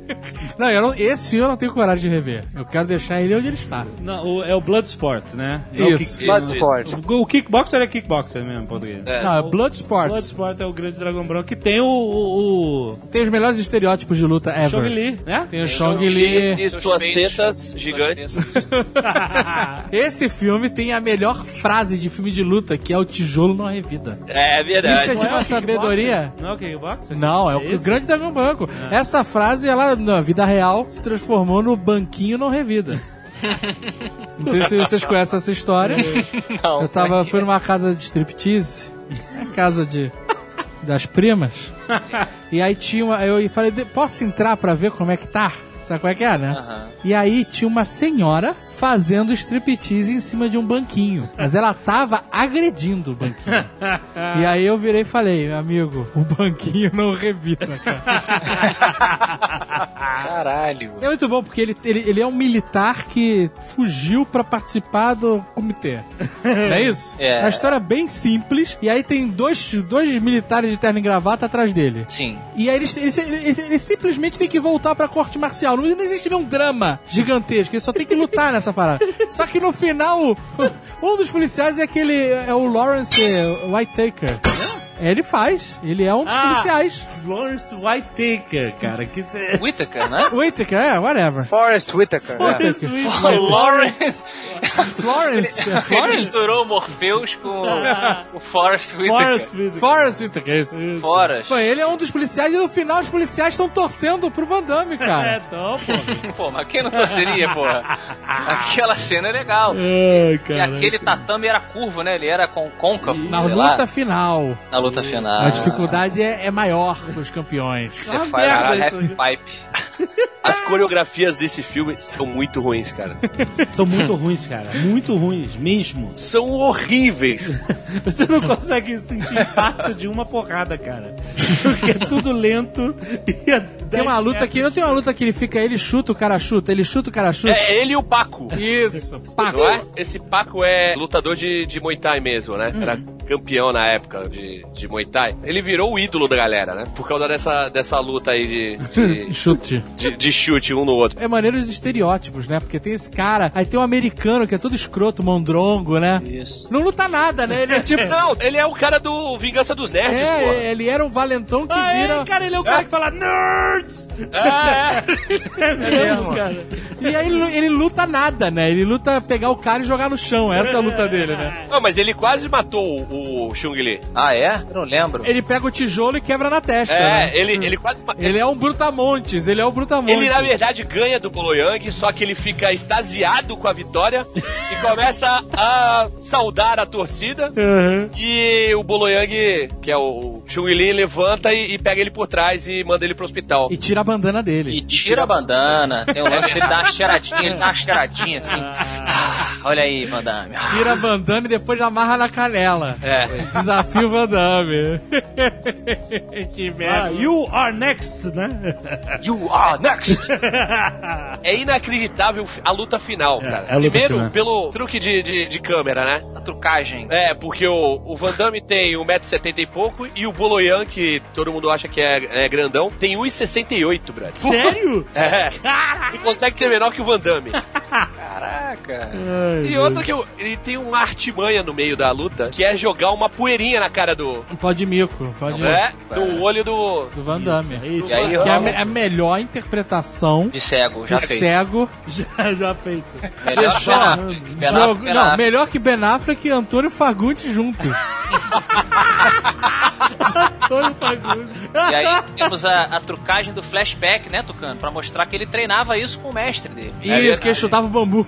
Não, eu não, esse filme eu não tenho coragem de rever. Eu quero deixar ele onde ele está. Não, o- é o Bloodsport, né? É Isso. O, kick, Bloodsport. o, o kickboxer é kickboxer mesmo, português. É. Não, é Bloodsport. Bloodsport é o grande dragão branco que tem o, o, Tem os melhores estereótipos de luta o ever. Chong Li, né? Tem o Chong Li. E suas tetas gigantes. Esse filme tem a melhor frase de filme de luta, que é o tijolo não revida. É verdade. Isso é tipo Não é uma o sabedoria. Não é o kickboxer? Não, é o esse? grande dragão branco. Essa frase, ela, na vida real, se transformou no banquinho não revida. Não sei se vocês conhecem essa história. Não, Eu tava, fui numa casa de striptease, casa de das primas. E aí tinha uma, eu falei, "De- posso entrar pra ver como é que tá? Sabe qual é que é, né? E aí tinha uma senhora fazendo striptease em cima de um banquinho. Mas ela tava agredindo o banquinho. E aí eu virei e falei, meu amigo, o banquinho não revida, cara. Caralho. É muito bom, porque ele, ele, ele é um militar que fugiu pra participar do comitê. Não é isso? É. uma história bem simples. E aí tem dois, dois militares de terno e gravata atrás dele. Sim. E aí eles, eles, eles- eles simplesmente têm que voltar pra corte marcial. Não, não existe nenhum drama gigantesco. Eles só tem que lutar nessa parada. Só que no final, um dos policiais é aquele. É o Lawrence Whitaker. Ele faz. Ele é um dos Ah. policiais. Florence Whitaker, cara. Que te... Whittaker, né? Whitaker, é, whatever. Forrest Whitaker. né? Florence Whitaker. Lawrence. Florence. Ele Florence? misturou o Morpheus com o Forrest Whitaker. Forrest Whitaker. Forrest Whitaker, isso. Forrest. Pô, ele é um dos policiais e no final os policiais estão torcendo pro Van Damme, É, cara. então, pô. Pô, mas quem não torceria, porra? Aquela cena é legal. Ai, E aquele tatame era curvo, né? Ele era com côncavo, Na sei luta lá. final, Na luta final. a dificuldade é, é maior dos campeões. Você faz a half pipe. As coreografias desse filme são muito ruins, cara. São muito ruins, cara. Muito ruins, mesmo. São horríveis. Você não consegue sentir impacto de uma porrada, cara. Porque é tudo lento e a Tem uma luta que não tem uma luta que ele fica, ele chuta, o cara chuta, ele chuta, o cara chuta. É ele e o Paco. Isso, pá. Não é? Esse Paco é lutador de, de Muay Thai mesmo, né? Era campeão na época de, de Muay Thai. Ele virou o ídolo da galera, né? Por causa dessa, dessa luta aí de, de, Chute. de, de chute um no outro. É maneiro os estereótipos, né? Porque tem esse cara, aí tem um americano que é todo escroto, mondrongo, né? Isso. Não luta nada, né? Ele é tipo. Não, ele é o cara do Vingança dos Nerds, porra. É, ele era um valentão que Ah, vira. é, cara, ele é o cara que fala Nerds! É, É mesmo, cara. E aí ele, ele luta nada, né? Ele luta pegar o cara e jogar no chão. Essa é a luta dele, né? Não, mas ele quase matou o, o Chung Li. Ah, é? Eu não lembro. Ele pega o tijolo e quebra na testa. É, né? ele, ele quase Ele é um Brutamontes, ele é o Brutamontes. Ele, na verdade, ganha do Bolo Yang, só que ele fica extasiado com a vitória e começa a saudar a torcida. E o Bolo Yang, que é o Chung Li, levanta e, e pega ele por trás e manda ele pro hospital. E tira a bandana dele. E tira a bandana. Tem o lance dele dar uma cheiradinha, ele dá uma cheiradinha assim. Ah, olha aí, Vandame. Tira a bandana e depois amarra na canela. É. Desafio Van Damme. que Ah, merda. you are next, né? You are next! É inacreditável a luta final, cara. é luta Primeiro, final. pelo truque de, de, de câmera, né? A trucagem. É, porque o, o Van Damme tem 1,70m e pouco e o Boloyan, que todo mundo acha que é, é grandão, tem 1,68m, brother. Sério? É. Ele consegue ser menor que o Van Damme. Caraca. E outra que eu, ele tem uma artimanha no meio da luta, que é jogar uma poeirinha na cara do. Pode mico, pode É, no olho do. do Van Damme. Isso, E aí Que é a, me- a melhor interpretação de cego, de já fez. cego. já, já feito. Melhor que Ben Ó, Affleck. Ben jogo- Affleck, Ben não, melhor que Ben Affleck e Antônio Fagundes juntos. Antônio Fagundes. E aí temos a, a trucagem do flashback, né, Tucano? Pra mostrar que ele treinava isso com o mestre dele. Isso, que ele chutava o bambu.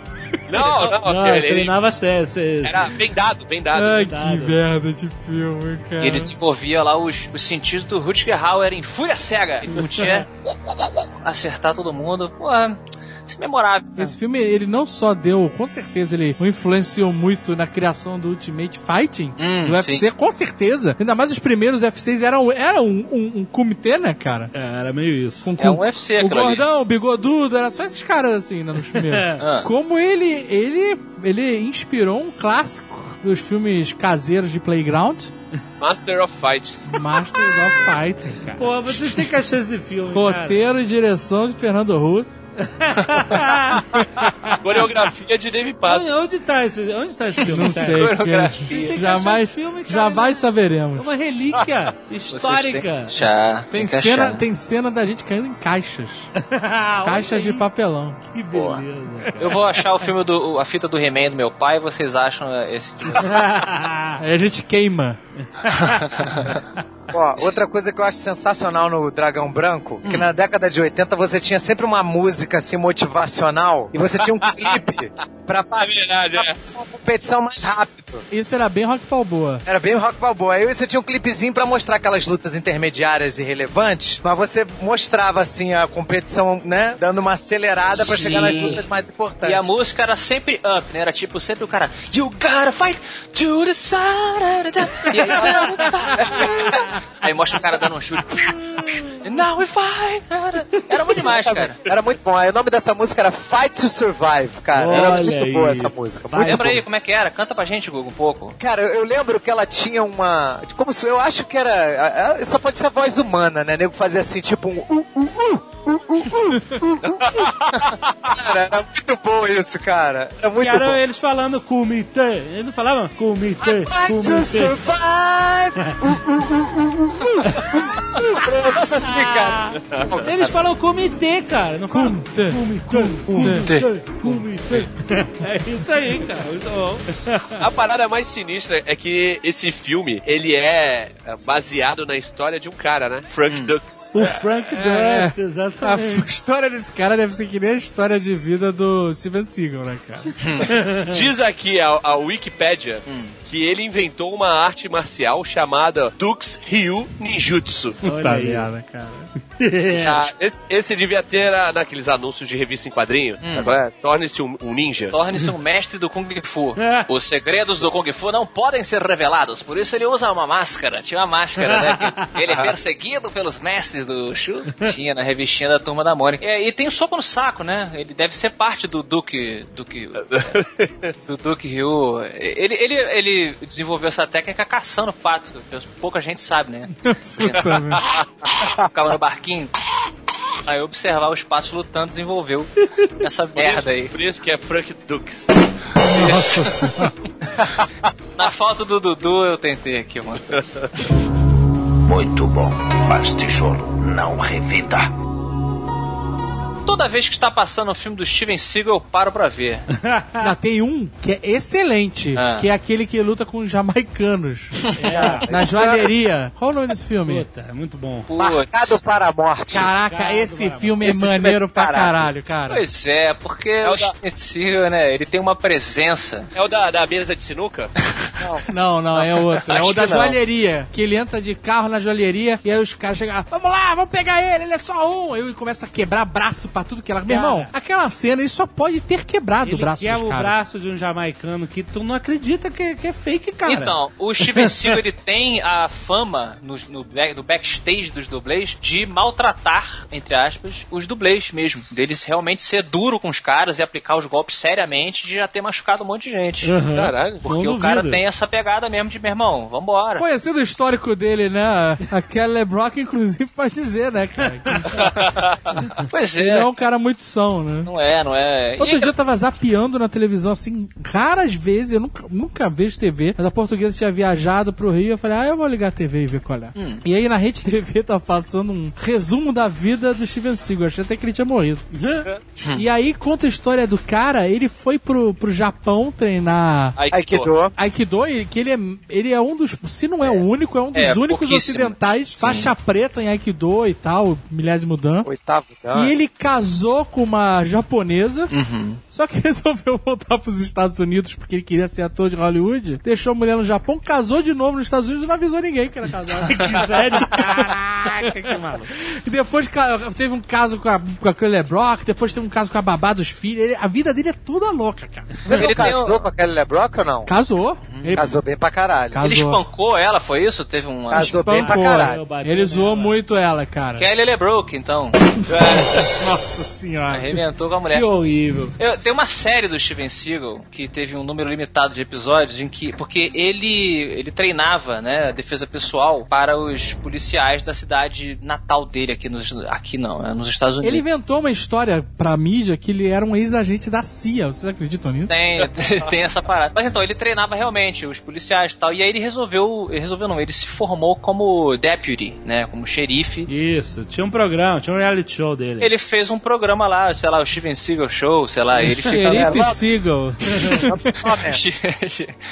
Não, não, Não, ele, treinava sé- sé- era vendado, vendado. Ai, cuidado. que merda de filme, cara. E ele desenvolvia lá os, os sentidos do Rutger Hauer em fúria cega. Ele podia acertar todo mundo. Porra, isso é memorável. Esse filme, ele não só deu, com certeza, ele influenciou muito na criação do Ultimate Fighting, Hum, do UFC, com certeza. Ainda mais os primeiros UFCs eram, eram um, um, um comitê, né, cara? É, era meio isso. Com, É um UFC o gordão, o bigodudo, era só esses caras assim, né, nos primeiros. Ah. Como ele, ele, ele inspirou um clássico dos filmes caseiros de Playground, Master of Fights. Masters of Fighting, cara. Pô, vocês têm que achar esse filme, cara. Roteiro e direção de Fernando Russo. Coreografia de David Pato. Onde, onde tá esse, onde tá esse filme? Não cara? sei, Coreografia. Tem jamais, filme, cara. jamais É saberemos. uma relíquia histórica. Tem que cena, tem cena da gente caindo em caixas. Caixas de papelão. Que Boa. beleza. Eu vou achar o filme do. a fita do He-Man do meu pai e vocês acham esse de vocês. Aí a gente queima. Ó, outra coisa que eu acho sensacional no Dragão Branco, que na década de 80 você tinha sempre uma música assim motivacional e você tinha um clipe pra É passar verdade, é. uma competição mais rápido. Isso era bem rock balboa. Era bem rock balboa. Aí você tinha um clipezinho pra mostrar aquelas lutas intermediárias e relevantes, mas você mostrava assim a competição, né, dando uma acelerada pra chegar nas Sim. lutas mais importantes. E a música era sempre up, né? Era tipo sempre o cara, You gotta fight to the side. Aí, mostra o cara dando um chute. Now we fight. Cara. Era muito demais, cara. Era muito bom. Aí o nome dessa música era Fight to Survive, cara. era Olha muito aí. boa essa música. Muito Lembra boa. aí como é que era? Canta pra gente, Google, um pouco. Cara, eu, eu lembro que ela tinha uma. Como se eu acho que era. Só pode ser a voz humana, né? Nego fazia assim, tipo um. Uh, uh, uh, uh, uh, uh, uh, uh. Cara, era muito bom isso, cara. Era muito Que eram bom. eles falando comitê. Eles não falavam comitê, Fight survive! Uh, uh, uh, negócio assim, cara. Eles falam comitê, cara. Não falam Comitê. comitê, comitê. É isso aí, cara. Muito bom. A parada mais sinistra é que esse filme, ele é baseado na história de um cara, né? Frank Dux. O Frank É. Dux, A exatamente. f- história desse cara deve ser que nem a história de vida do Steven Seagal, né, cara? Diz aqui a, a Wikipédia que ele inventou uma arte marcial chamada Dux Ryu Ninjutsu. Puta merda, cara. Ah, esse, esse devia ter ah, naqueles anúncios de revista em quadrinho, sabe qual é? Torne-se um, um ninja. Torne-se um mestre do Kung Fu. Os segredos do Kung Fu não podem ser revelados, por isso ele usa uma máscara. Tinha uma máscara, né? Ele é perseguido pelos mestres do Shu. Tinha na revistinha da Turma da Mônica. É, e tem soco no saco, né? Ele deve ser parte do Duke... Duke do Duke Ryu. Ele, ele, ele desenvolveu essa técnica caçando pato. que Pouca gente sabe, né? Merda. Ficava no barquinho. Aí observar os patos lutando desenvolveu essa merda aí. Por isso que é Frank Dux. Nossa senhora. Na falta do Dudu, eu tentei aqui uma coisa. Muito bom, mas tijolo não revida. Toda vez que está passando o filme do Steven Seagal, eu paro pra ver. Ainda tem um que é excelente, Ah. que é aquele que luta com os jamaicanos. na joalheria. Qual o nome desse filme? Puta, é muito bom. Marcado Putz. para a morte. Caraca, Cara, esse mano. filme é Esse filme é maneiro pra caralho. caralho, cara. Pois é, porque o o da- Steven Seagal, né, ele tem uma presença. É o da, da mesa de sinuca? Não, não, é outro. É o da não. joalheria. Que ele entra de carro na joalheria e aí os caras chegam, vamos lá, vamos pegar ele, ele é só um. Aí ele começa a quebrar braço pra tudo que ela. Meu irmão, aquela cena, ele só pode ter quebrado Ele o braço quebra dos o caras. braço de um jamaicano que tu não acredita que, que é fake, cara. Então, o Steven Seagal, ele tem a fama no, no do backstage dos dublês de maltratar, entre aspas, os dublês mesmo. Deles realmente ser duro com os caras e aplicar os golpes seriamente de já ter machucado um monte de gente. Aham. Caralho. Porque Não o cara tem essa pegada mesmo de, meu irmão, vambora. Conhecendo o histórico dele, né? A Kelly LeBrock, inclusive, pode dizer, né, cara? Pois é, é um cara muito são, né? Não é, não é. E Outro é dia eu tava zapeando na televisão, assim, raras vezes, eu nunca, nunca vejo TV, mas a portuguesa tinha viajado pro Rio, eu falei, ah, eu vou ligar a TV e ver qual é. Hum. E aí na Rede TV tava passando um resumo da vida do Steven Seagal, eu achei até que ele tinha morrido. e aí conta a história do cara, ele foi pro, pro Japão treinar Aikido. Aikido, e que ele é, ele é um dos, se não é o único, é um dos É, únicos ocidentais, faixa preta em Aikido e tal, milésimo dan. Oitavo dan. E ele casou com uma japonesa, Uhum. Só que resolveu voltar pros Estados Unidos porque ele queria ser ator de Hollywood, deixou a mulher no Japão, casou de novo nos Estados Unidos e não avisou ninguém que era casado. Que sério? Caraca, que maluco. e depois teve um caso com a, com a Kelly Brock, depois teve um caso com a babá dos filhos. Ele- a vida dele é toda louca, cara. Você Ele casou um- com a Kelly LeBrock ou não? Casou. Ele Casou bem pra caralho. Casou. Ele espancou ela, foi isso? Teve um. Casou bem pra espancou. caralho. Ele zoou muito ela, cara. Kelly LeBrook, então. Nossa senhora. Arrebentou com a mulher. Que horrível. Eu- tem uma série do Steven Seagal que teve um número limitado de episódios em que porque ele ele treinava né a defesa pessoal para os policiais da cidade natal dele aqui nos aqui não né, nos Estados Unidos Ele inventou uma história pra mídia que ele era um ex-agente da CIA. Vocês acreditam nisso? Tem, tem essa parada. Mas então, ele treinava realmente os policiais e tal. E aí ele resolveu. Ele resolveu não, ele se formou como deputy, né? Como xerife. Isso, tinha um programa, tinha um reality show dele. Ele fez um programa lá, sei lá, o Steven Seagal Show, sei lá, ele fica. Xerife Seagal.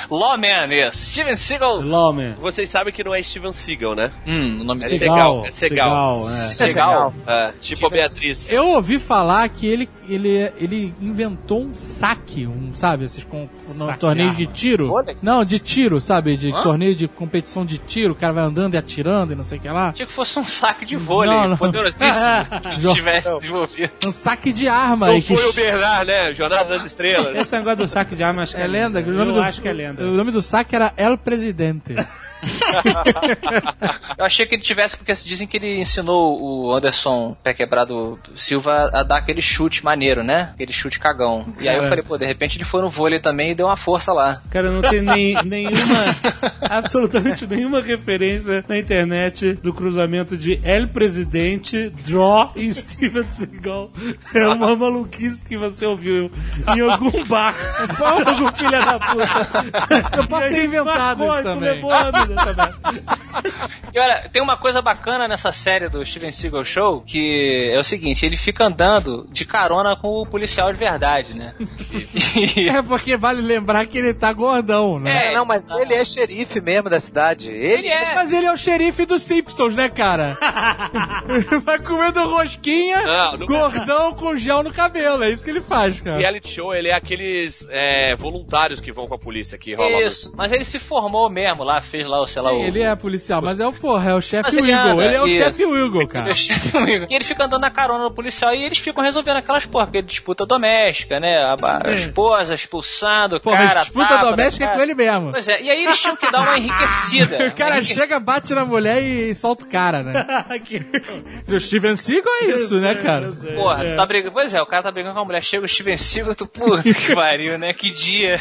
Lawman, isso. Steven Seagal. Lawman. Vocês sabem que não é Steven Seagal, né? Hum, o nome É dele. Segal. É Segal. é. Legal. É, tipo a Beatriz. Eu ouvi falar que ele, ele, ele inventou um saque, um, sabe, esses com, no Saque torneio de tiro. Não, de tiro, sabe? De Hã? torneio de competição de tiro, o cara vai andando e atirando e não sei o que lá. Tinha que fosse um saque de vôlei, Não, não. poderosíssimo, que tivesse desenvolvido. Um saque de arma. Não que foi o Bernard, né? Jornada das Estrelas. Esse negócio do saque de arma acho que É lenda. O nome Eu do, acho que é lenda. O nome do saque era El Presidente. Eu achei que ele tivesse, porque dizem que ele ensinou o Anderson Pé Quebrado Silva a dar aquele chute maneiro, né? Aquele chute cagão. E aí eu Cara. falei, pô, de repente ele foi no vôlei também e deu uma força lá. Cara, não tem nem, nenhuma, absolutamente nenhuma referência na internet do cruzamento de El Presidente, Draw e Steven Seagal. É uma maluquice que você ouviu em algum bar. algum filho da puta. Eu posso E ter inventado isso também. levou. E olha, tem uma coisa bacana nessa série do Steven Seagal Show, que é o seguinte, ele fica andando de carona com o policial de verdade, né? E- É porque vale lembrar que ele tá gordão, né? É, não, mas ele é xerife mesmo da cidade. Ele, Ele é. Mas ele é o xerife dos Simpsons, né, cara? Vai comendo rosquinha, Não, não- gordão com gel no cabelo. É isso que ele faz, cara. Reality show, ele é aqueles é, voluntários que vão com a polícia que rola. Isso, mas ele se formou mesmo lá, fez lá o, sei lá, Sim, o... ele é policial, mas é o, porra, é o chefe Wiggle. Ele é o chefe Wiggle, Ele é cara. o chefe amigo. E ele fica andando na carona no policial e eles ficam resolvendo aquelas porra, porque disputa doméstica, né? A, a- a esposa expulsando, o Porra, cara. disputa tapa, doméstica é né, com ele mesmo. Pois é, e aí eles tinham que dar uma enriquecida. O cara Enrique- chega, bate na mulher e solta o cara, né? o Steven Seagal é isso, né, cara? Porra, tu tá brigando. Pois é, o cara tá brigando com a mulher, chega o Steven Seagal, tu, puta que pariu, né? Que dia.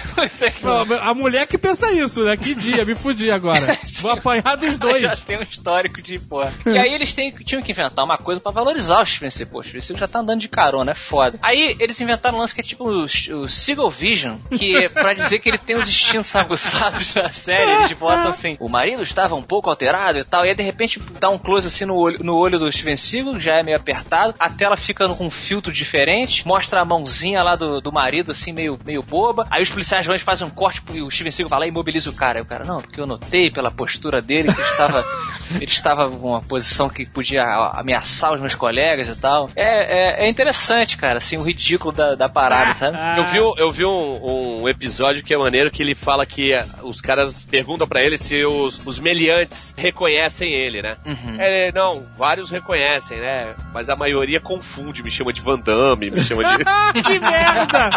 Não, A mulher que pensa isso, né? Que dia, me fudi agora. Vou apanhar dos Já dois. tem um histórico de porra. E aí eles têm- tinham que inventar uma coisa pra valorizar o Steven Seagal. Pô, o Steven Seagal já tá andando de carona, é foda. Aí eles inventaram um lance que é tipo o, o Seagal Vision, que é pra dizer que ele tem os instintos aguçados na série. Eles botam assim, o marido estava um pouco alterado e tal, e aí de repente dá um close assim no olho, no olho do Steven Seagal, já é meio apertado, a tela fica com um filtro diferente, mostra a mãozinha lá do, do marido assim, meio, meio boba, aí os policiais vão e fazem um corte e o Steven Seagal vai lá e imobiliza o cara. Aí o cara, não, porque eu notei pela postura dele que ele estava, ele estava em uma posição que podia ameaçar os meus colegas e tal. É, é, é interessante, cara, assim, o ridículo da, da parada, sabe? Eu vi, um- eu vi um, um episódio que é maneiro que ele fala que eh, os caras perguntam pra ele se os, os meliantes reconhecem ele, né? Uhum. É, não, vários reconhecem, né? Mas a maioria confunde, me chama de Van Damme, me chama de. que merda!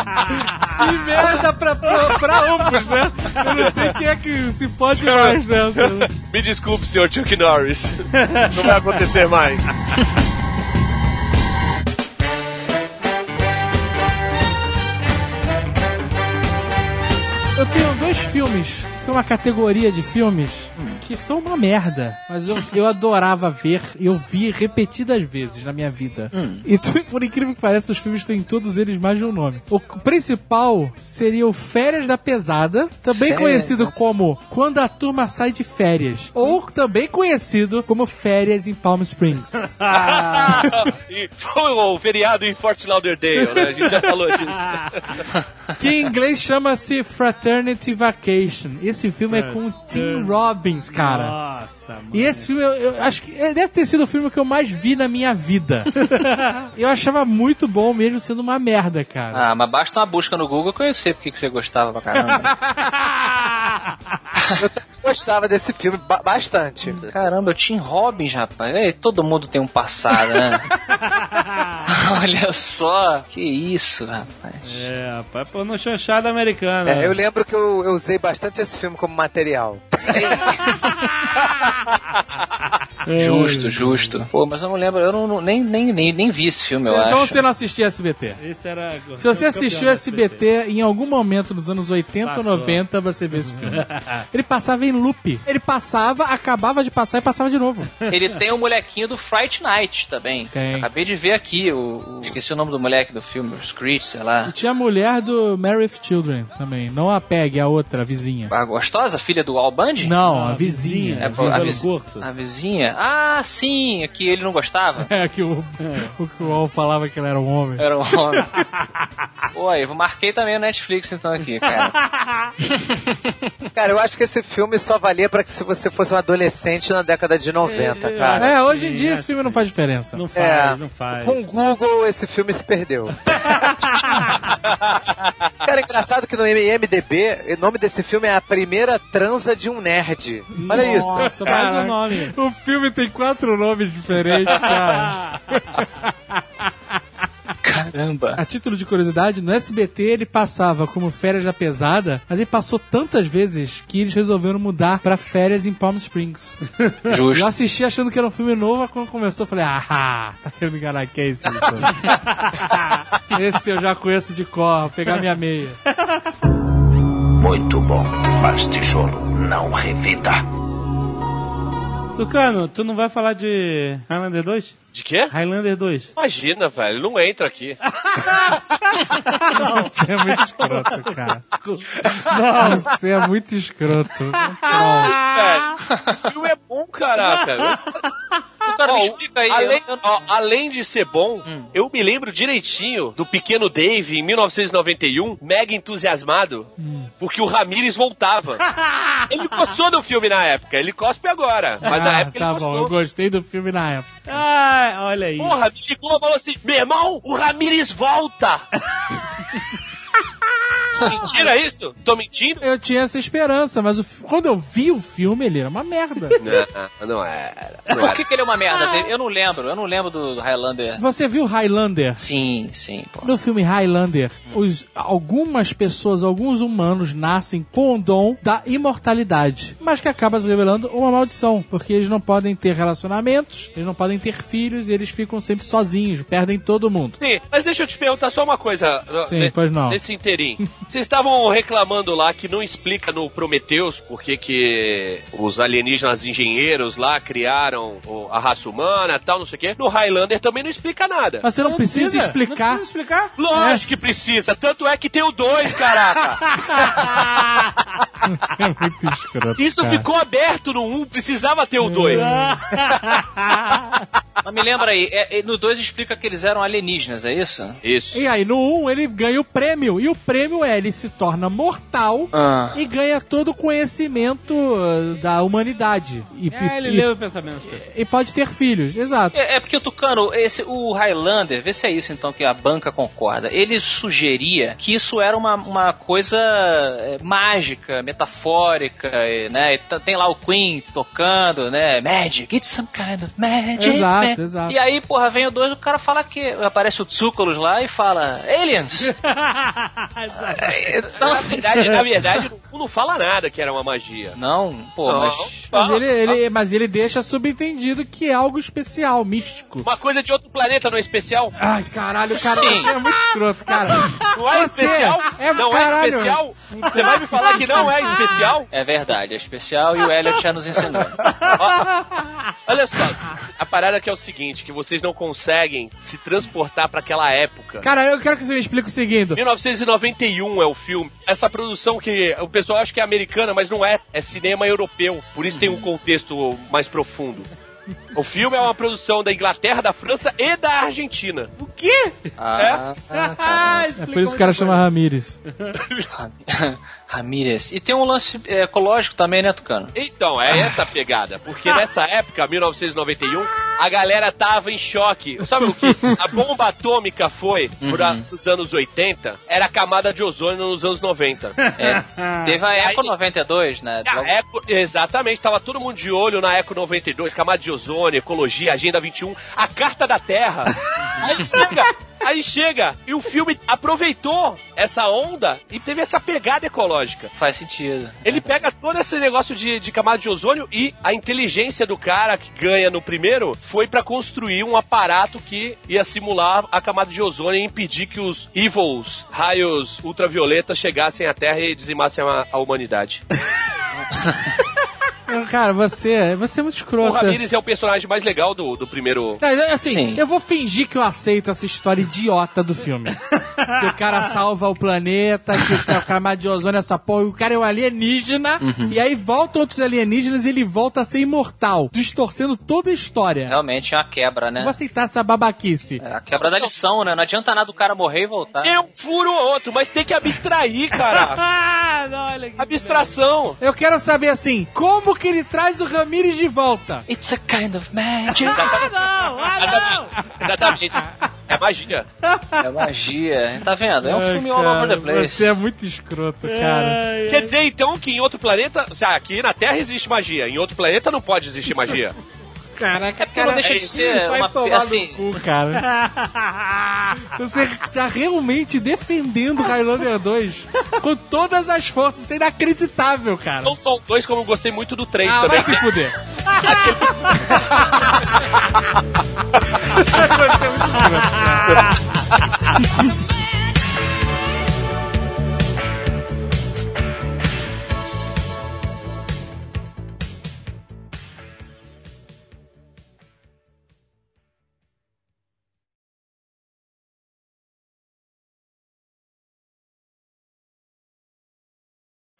Que merda pra, pra, pra ambos, né? Eu não sei quem é que se fode mais, me desculpe, senhor Chuck Norris. Isso não vai acontecer mais. Eu tenho dois filmes, são uma categoria de filmes que são uma merda, mas eu, eu adorava ver e eu vi repetidas vezes na minha vida. E tu- por incrível que pareça, os filmes têm todos eles mais de um nome. O principal seria o Férias da Pesada, também Férias, conhecido como Quando a Turma Sai de Férias, ou também conhecido como Férias em Palm Springs. E foi o feriado em Fort Lauderdale, né? A gente já falou disso. que em inglês chama-se Fraternity Vacation. Esse filme é com o Tim Robbins, cara. Nossa, mano. E esse filme, eu, eu acho que é, deve ter sido o filme que eu mais vi na minha vida. eu achava muito bom, mesmo sendo uma merda, cara. Ah, mas basta uma busca no Google que eu sei porque que você gostava pra caramba. Eu também gostava desse filme ba- bastante. Caramba, o Tim Robbins, rapaz. Ei, todo mundo tem um passado, né? Olha só. Que isso, rapaz. É, rapaz, pô, no chanchada americana. É, eu lembro que eu, eu usei bastante esse filme como material. Justo, justo. Pô, mas eu não lembro, eu não, não- nem, nem, nem, nem vi esse filme, eu então acho. você não assistia SBT. Esse era. Se você assistiu SBT em algum momento dos anos 80 ou Passou. 90, você vê esse filme. Ele passava em loop. Ele passava, acabava de passar e passava de novo. Ele tem o molequinho do Fright Night também. Tem. Acabei de ver aqui, o, o- esqueci o nome do moleque do filme, o Screech, sei lá. E tinha a mulher do Married with Children também. Não a Peg, a outra, a vizinha. A gostosa, filha do Al Bundy? Não, a vizinha. É, pô, a, viz- curto. a vizinha? Ah, sim, que ele não gostava. É, que o, o o Al falava que ele era um homem. Era um homem. Oi, eu marquei também o Netflix então aqui, cara. Cara, eu acho que esse filme só valia pra que se você fosse um adolescente na década de 90, cara. É, hoje em dia é esse filme não faz diferença. Não faz, É. não faz. Com o Google, esse filme se perdeu. Cara, é engraçado que no IMDB, o nome desse filme é A Primeira Transa de um Nerd. Olha isso. Nossa, mais um nome. O filme tem quatro nomes diferentes, cara. Caramba. A título de curiosidade, no SBT ele passava como Férias da Pesada, mas ele passou tantas vezes que eles resolveram mudar pra Férias em Palm Springs. Eu Justo. assisti achando que era um filme novo, quando começou eu falei, ah, tá querendo me enganar, que é esse? isso? esse eu já conheço de cor, vou pegar minha meia. Muito bom, mas tijolo não revida. Tucano, tu não vai falar de Highlander 2? De quê? Highlander 2. Imagina, velho, não entra aqui. Você é muito escroto, cara. Não, você é muito escroto. Não. Velho, o filme é bom, caraca. Cara me Ó, explica aí. além, eu- ó, além de ser bom, eu me lembro direitinho do pequeno Dave em 1991, mega entusiasmado, porque o Ramires voltava. ele gostou do filme na época, ele cospe agora, mas na Ah, época tá ele bom, eu gostou. gostei do filme na época. Ah, olha aí. Porra, me ligou e falou assim: meu irmão, o Ramires volta! Mentira isso? Tô mentindo? Eu tinha essa esperança, mas o quando eu vi o filme, ele era uma merda. Não, não era. Não Por era. que, que ele é uma merda? Eu não lembro, eu não lembro do Highlander. Você viu Highlander? Sim, sim, pô. No filme Highlander, os, algumas pessoas, alguns humanos nascem com o dom da imortalidade, mas que acaba se revelando uma maldição, porque eles não podem ter relacionamentos, eles não podem ter filhos e eles ficam sempre sozinhos, perdem todo mundo. Sim, mas deixa eu te perguntar só uma coisa. Sim, ne- pois não. Nesse inteirinho. Vocês estavam reclamando lá que não explica no Prometheus por que que os alienígenas engenheiros lá criaram o- a raça humana e tal, não sei o quê. No Highlander também não explica nada. Mas você não, precisa, explicar. Não precisa explicar? Lógico que precisa, tanto é que tem o dois, caraca. Você é muito escroto. Isso cara. ficou aberto no 1, precisava ter o dois. Mas me lembra aí, é- é- no 2 explica que eles eram alienígenas, é isso? Isso. E aí, no 1, ele ganha o prêmio. E o prêmio é, ele se torna mortal Ah. e ganha todo o conhecimento uh, da humanidade. E, É, ele e, leu o pensamento. e pode ter filhos, exato. É, é porque o Tucano, esse, o Highlander, vê se é isso então que a banca concorda. Ele sugeria que isso era uma, uma coisa é, mágica, metafórica, é, né? E Tem lá o Queen tocando, né? Magic, it's some kind of magic. Exato, man. exato. E aí, porra, vem o 2 o cara fala que. Aparece o Tsúculos lá e fala: Aliens! É, então, Na verdade, na verdade, não fala nada que era uma magia. Não, pô, Não. mas. Mas Ah, ele, ele, mas ele deixa subentendido que é algo especial, místico. Uma coisa de outro planeta não é especial? Ai, caralho, cara, Sim. você é muito escroto, cara. Não é Você especial? é- não caralho. é especial? Você vai me falar que não é especial? É verdade, é especial e o Elliot já nos ensinou. Olha só, a parada que é o seguinte, que vocês não conseguem se transportar pra aquela época. Cara, eu quero que você me explique o seguinte. 1991 é o filme. Essa produção que o pessoal acha que é americana, mas não é. É cinema europeu. Por isso tem um contexto mais profundo. O filme é uma produção da Inglaterra, da França e da Argentina. O quê? Ah, É por isso que o cara chama Ramírez. Ramírez. E tem um lance é, ecológico também, né, Tucano? Então, é essa a pegada. Porque nessa época, 1991, a galera tava em choque. Sabe o que? A bomba atômica foi, por a- nos anos 80, era a camada de ozônio nos anos 90. É. Teve a Eco Aí- 92, né? A Eco, exatamente, tava todo mundo de olho na Eco 92, camada de ozônio, ecologia, Agenda 21, a Carta da Terra. Aí chega, aí chega, e o filme aproveitou essa onda e teve essa pegada ecológica. Faz sentido. Ele pega todo esse negócio de, de camada de ozônio e a inteligência do cara que ganha no primeiro foi pra construir um aparato que ia simular a camada de ozônio e impedir que os evils, raios ultravioletas, chegassem à Terra e dizimassem a, a humanidade. Cara, você, você é muito O escroto. Ramirez é o personagem mais legal do, do primeiro. Não, Assim, Sim. eu vou fingir que eu aceito essa história idiota do filme. que o cara salva o planeta, que o camada de ozônio, essa porra, e o cara é um alienígena, e aí voltam outros alienígenas e ele volta a ser imortal, distorcendo toda a história. Realmente é uma quebra, Eu vou né? aceitar essa babaquice. É a quebra da lição, né? Não adianta nada o cara morrer e voltar. É um furo ou outro, mas tem que abstrair, cara. Ah, não, olha aqui. Abstração. Eu quero saber assim, como que ele traz o Ramirez de volta? It's a kind of magic. Ah, não, ah, não. Exatamente. É magia. É magia. Tá vendo? É um Ai, filme all cara, over the place. Você é muito escroto, cara. Quer dizer, então, que em outro planeta. Ah, aqui na Terra existe magia. Em outro planeta não pode existir magia. Caraca, É porque não deixa de ser vai uma- tomar assim- no cu, cara. Você tá realmente defendendo Highlander 2 com todas as forças. Isso é inacreditável, cara. Não só o dois, como eu gostei muito do três Ah, também. vai se fuder.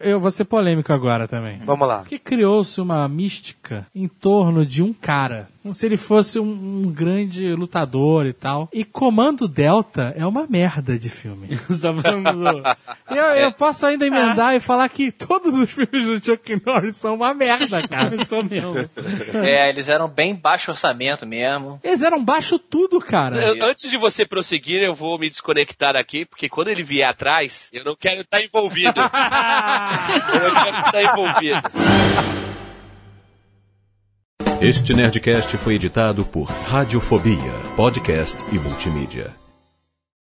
Eu vou ser polêmico agora também. Vamos lá. Porque criou-se uma mística em torno de um cara. Como se ele fosse um, um grande lutador e tal. E Comando Delta é uma merda de filme. Você tá falando do- eu, eu posso ainda emendar e falar que todos os filmes do Chuck Norris são uma merda, cara. São mesmo. É, eles eram bem baixo orçamento mesmo. Eles eram baixo tudo, cara. Eu- Antes de você prosseguir, eu vou me desconectar aqui, porque quando ele vier atrás, eu não quero estar envolvido. eu não quero estar envolvido. Este Nerdcast foi editado por Radiofobia, podcast e multimídia.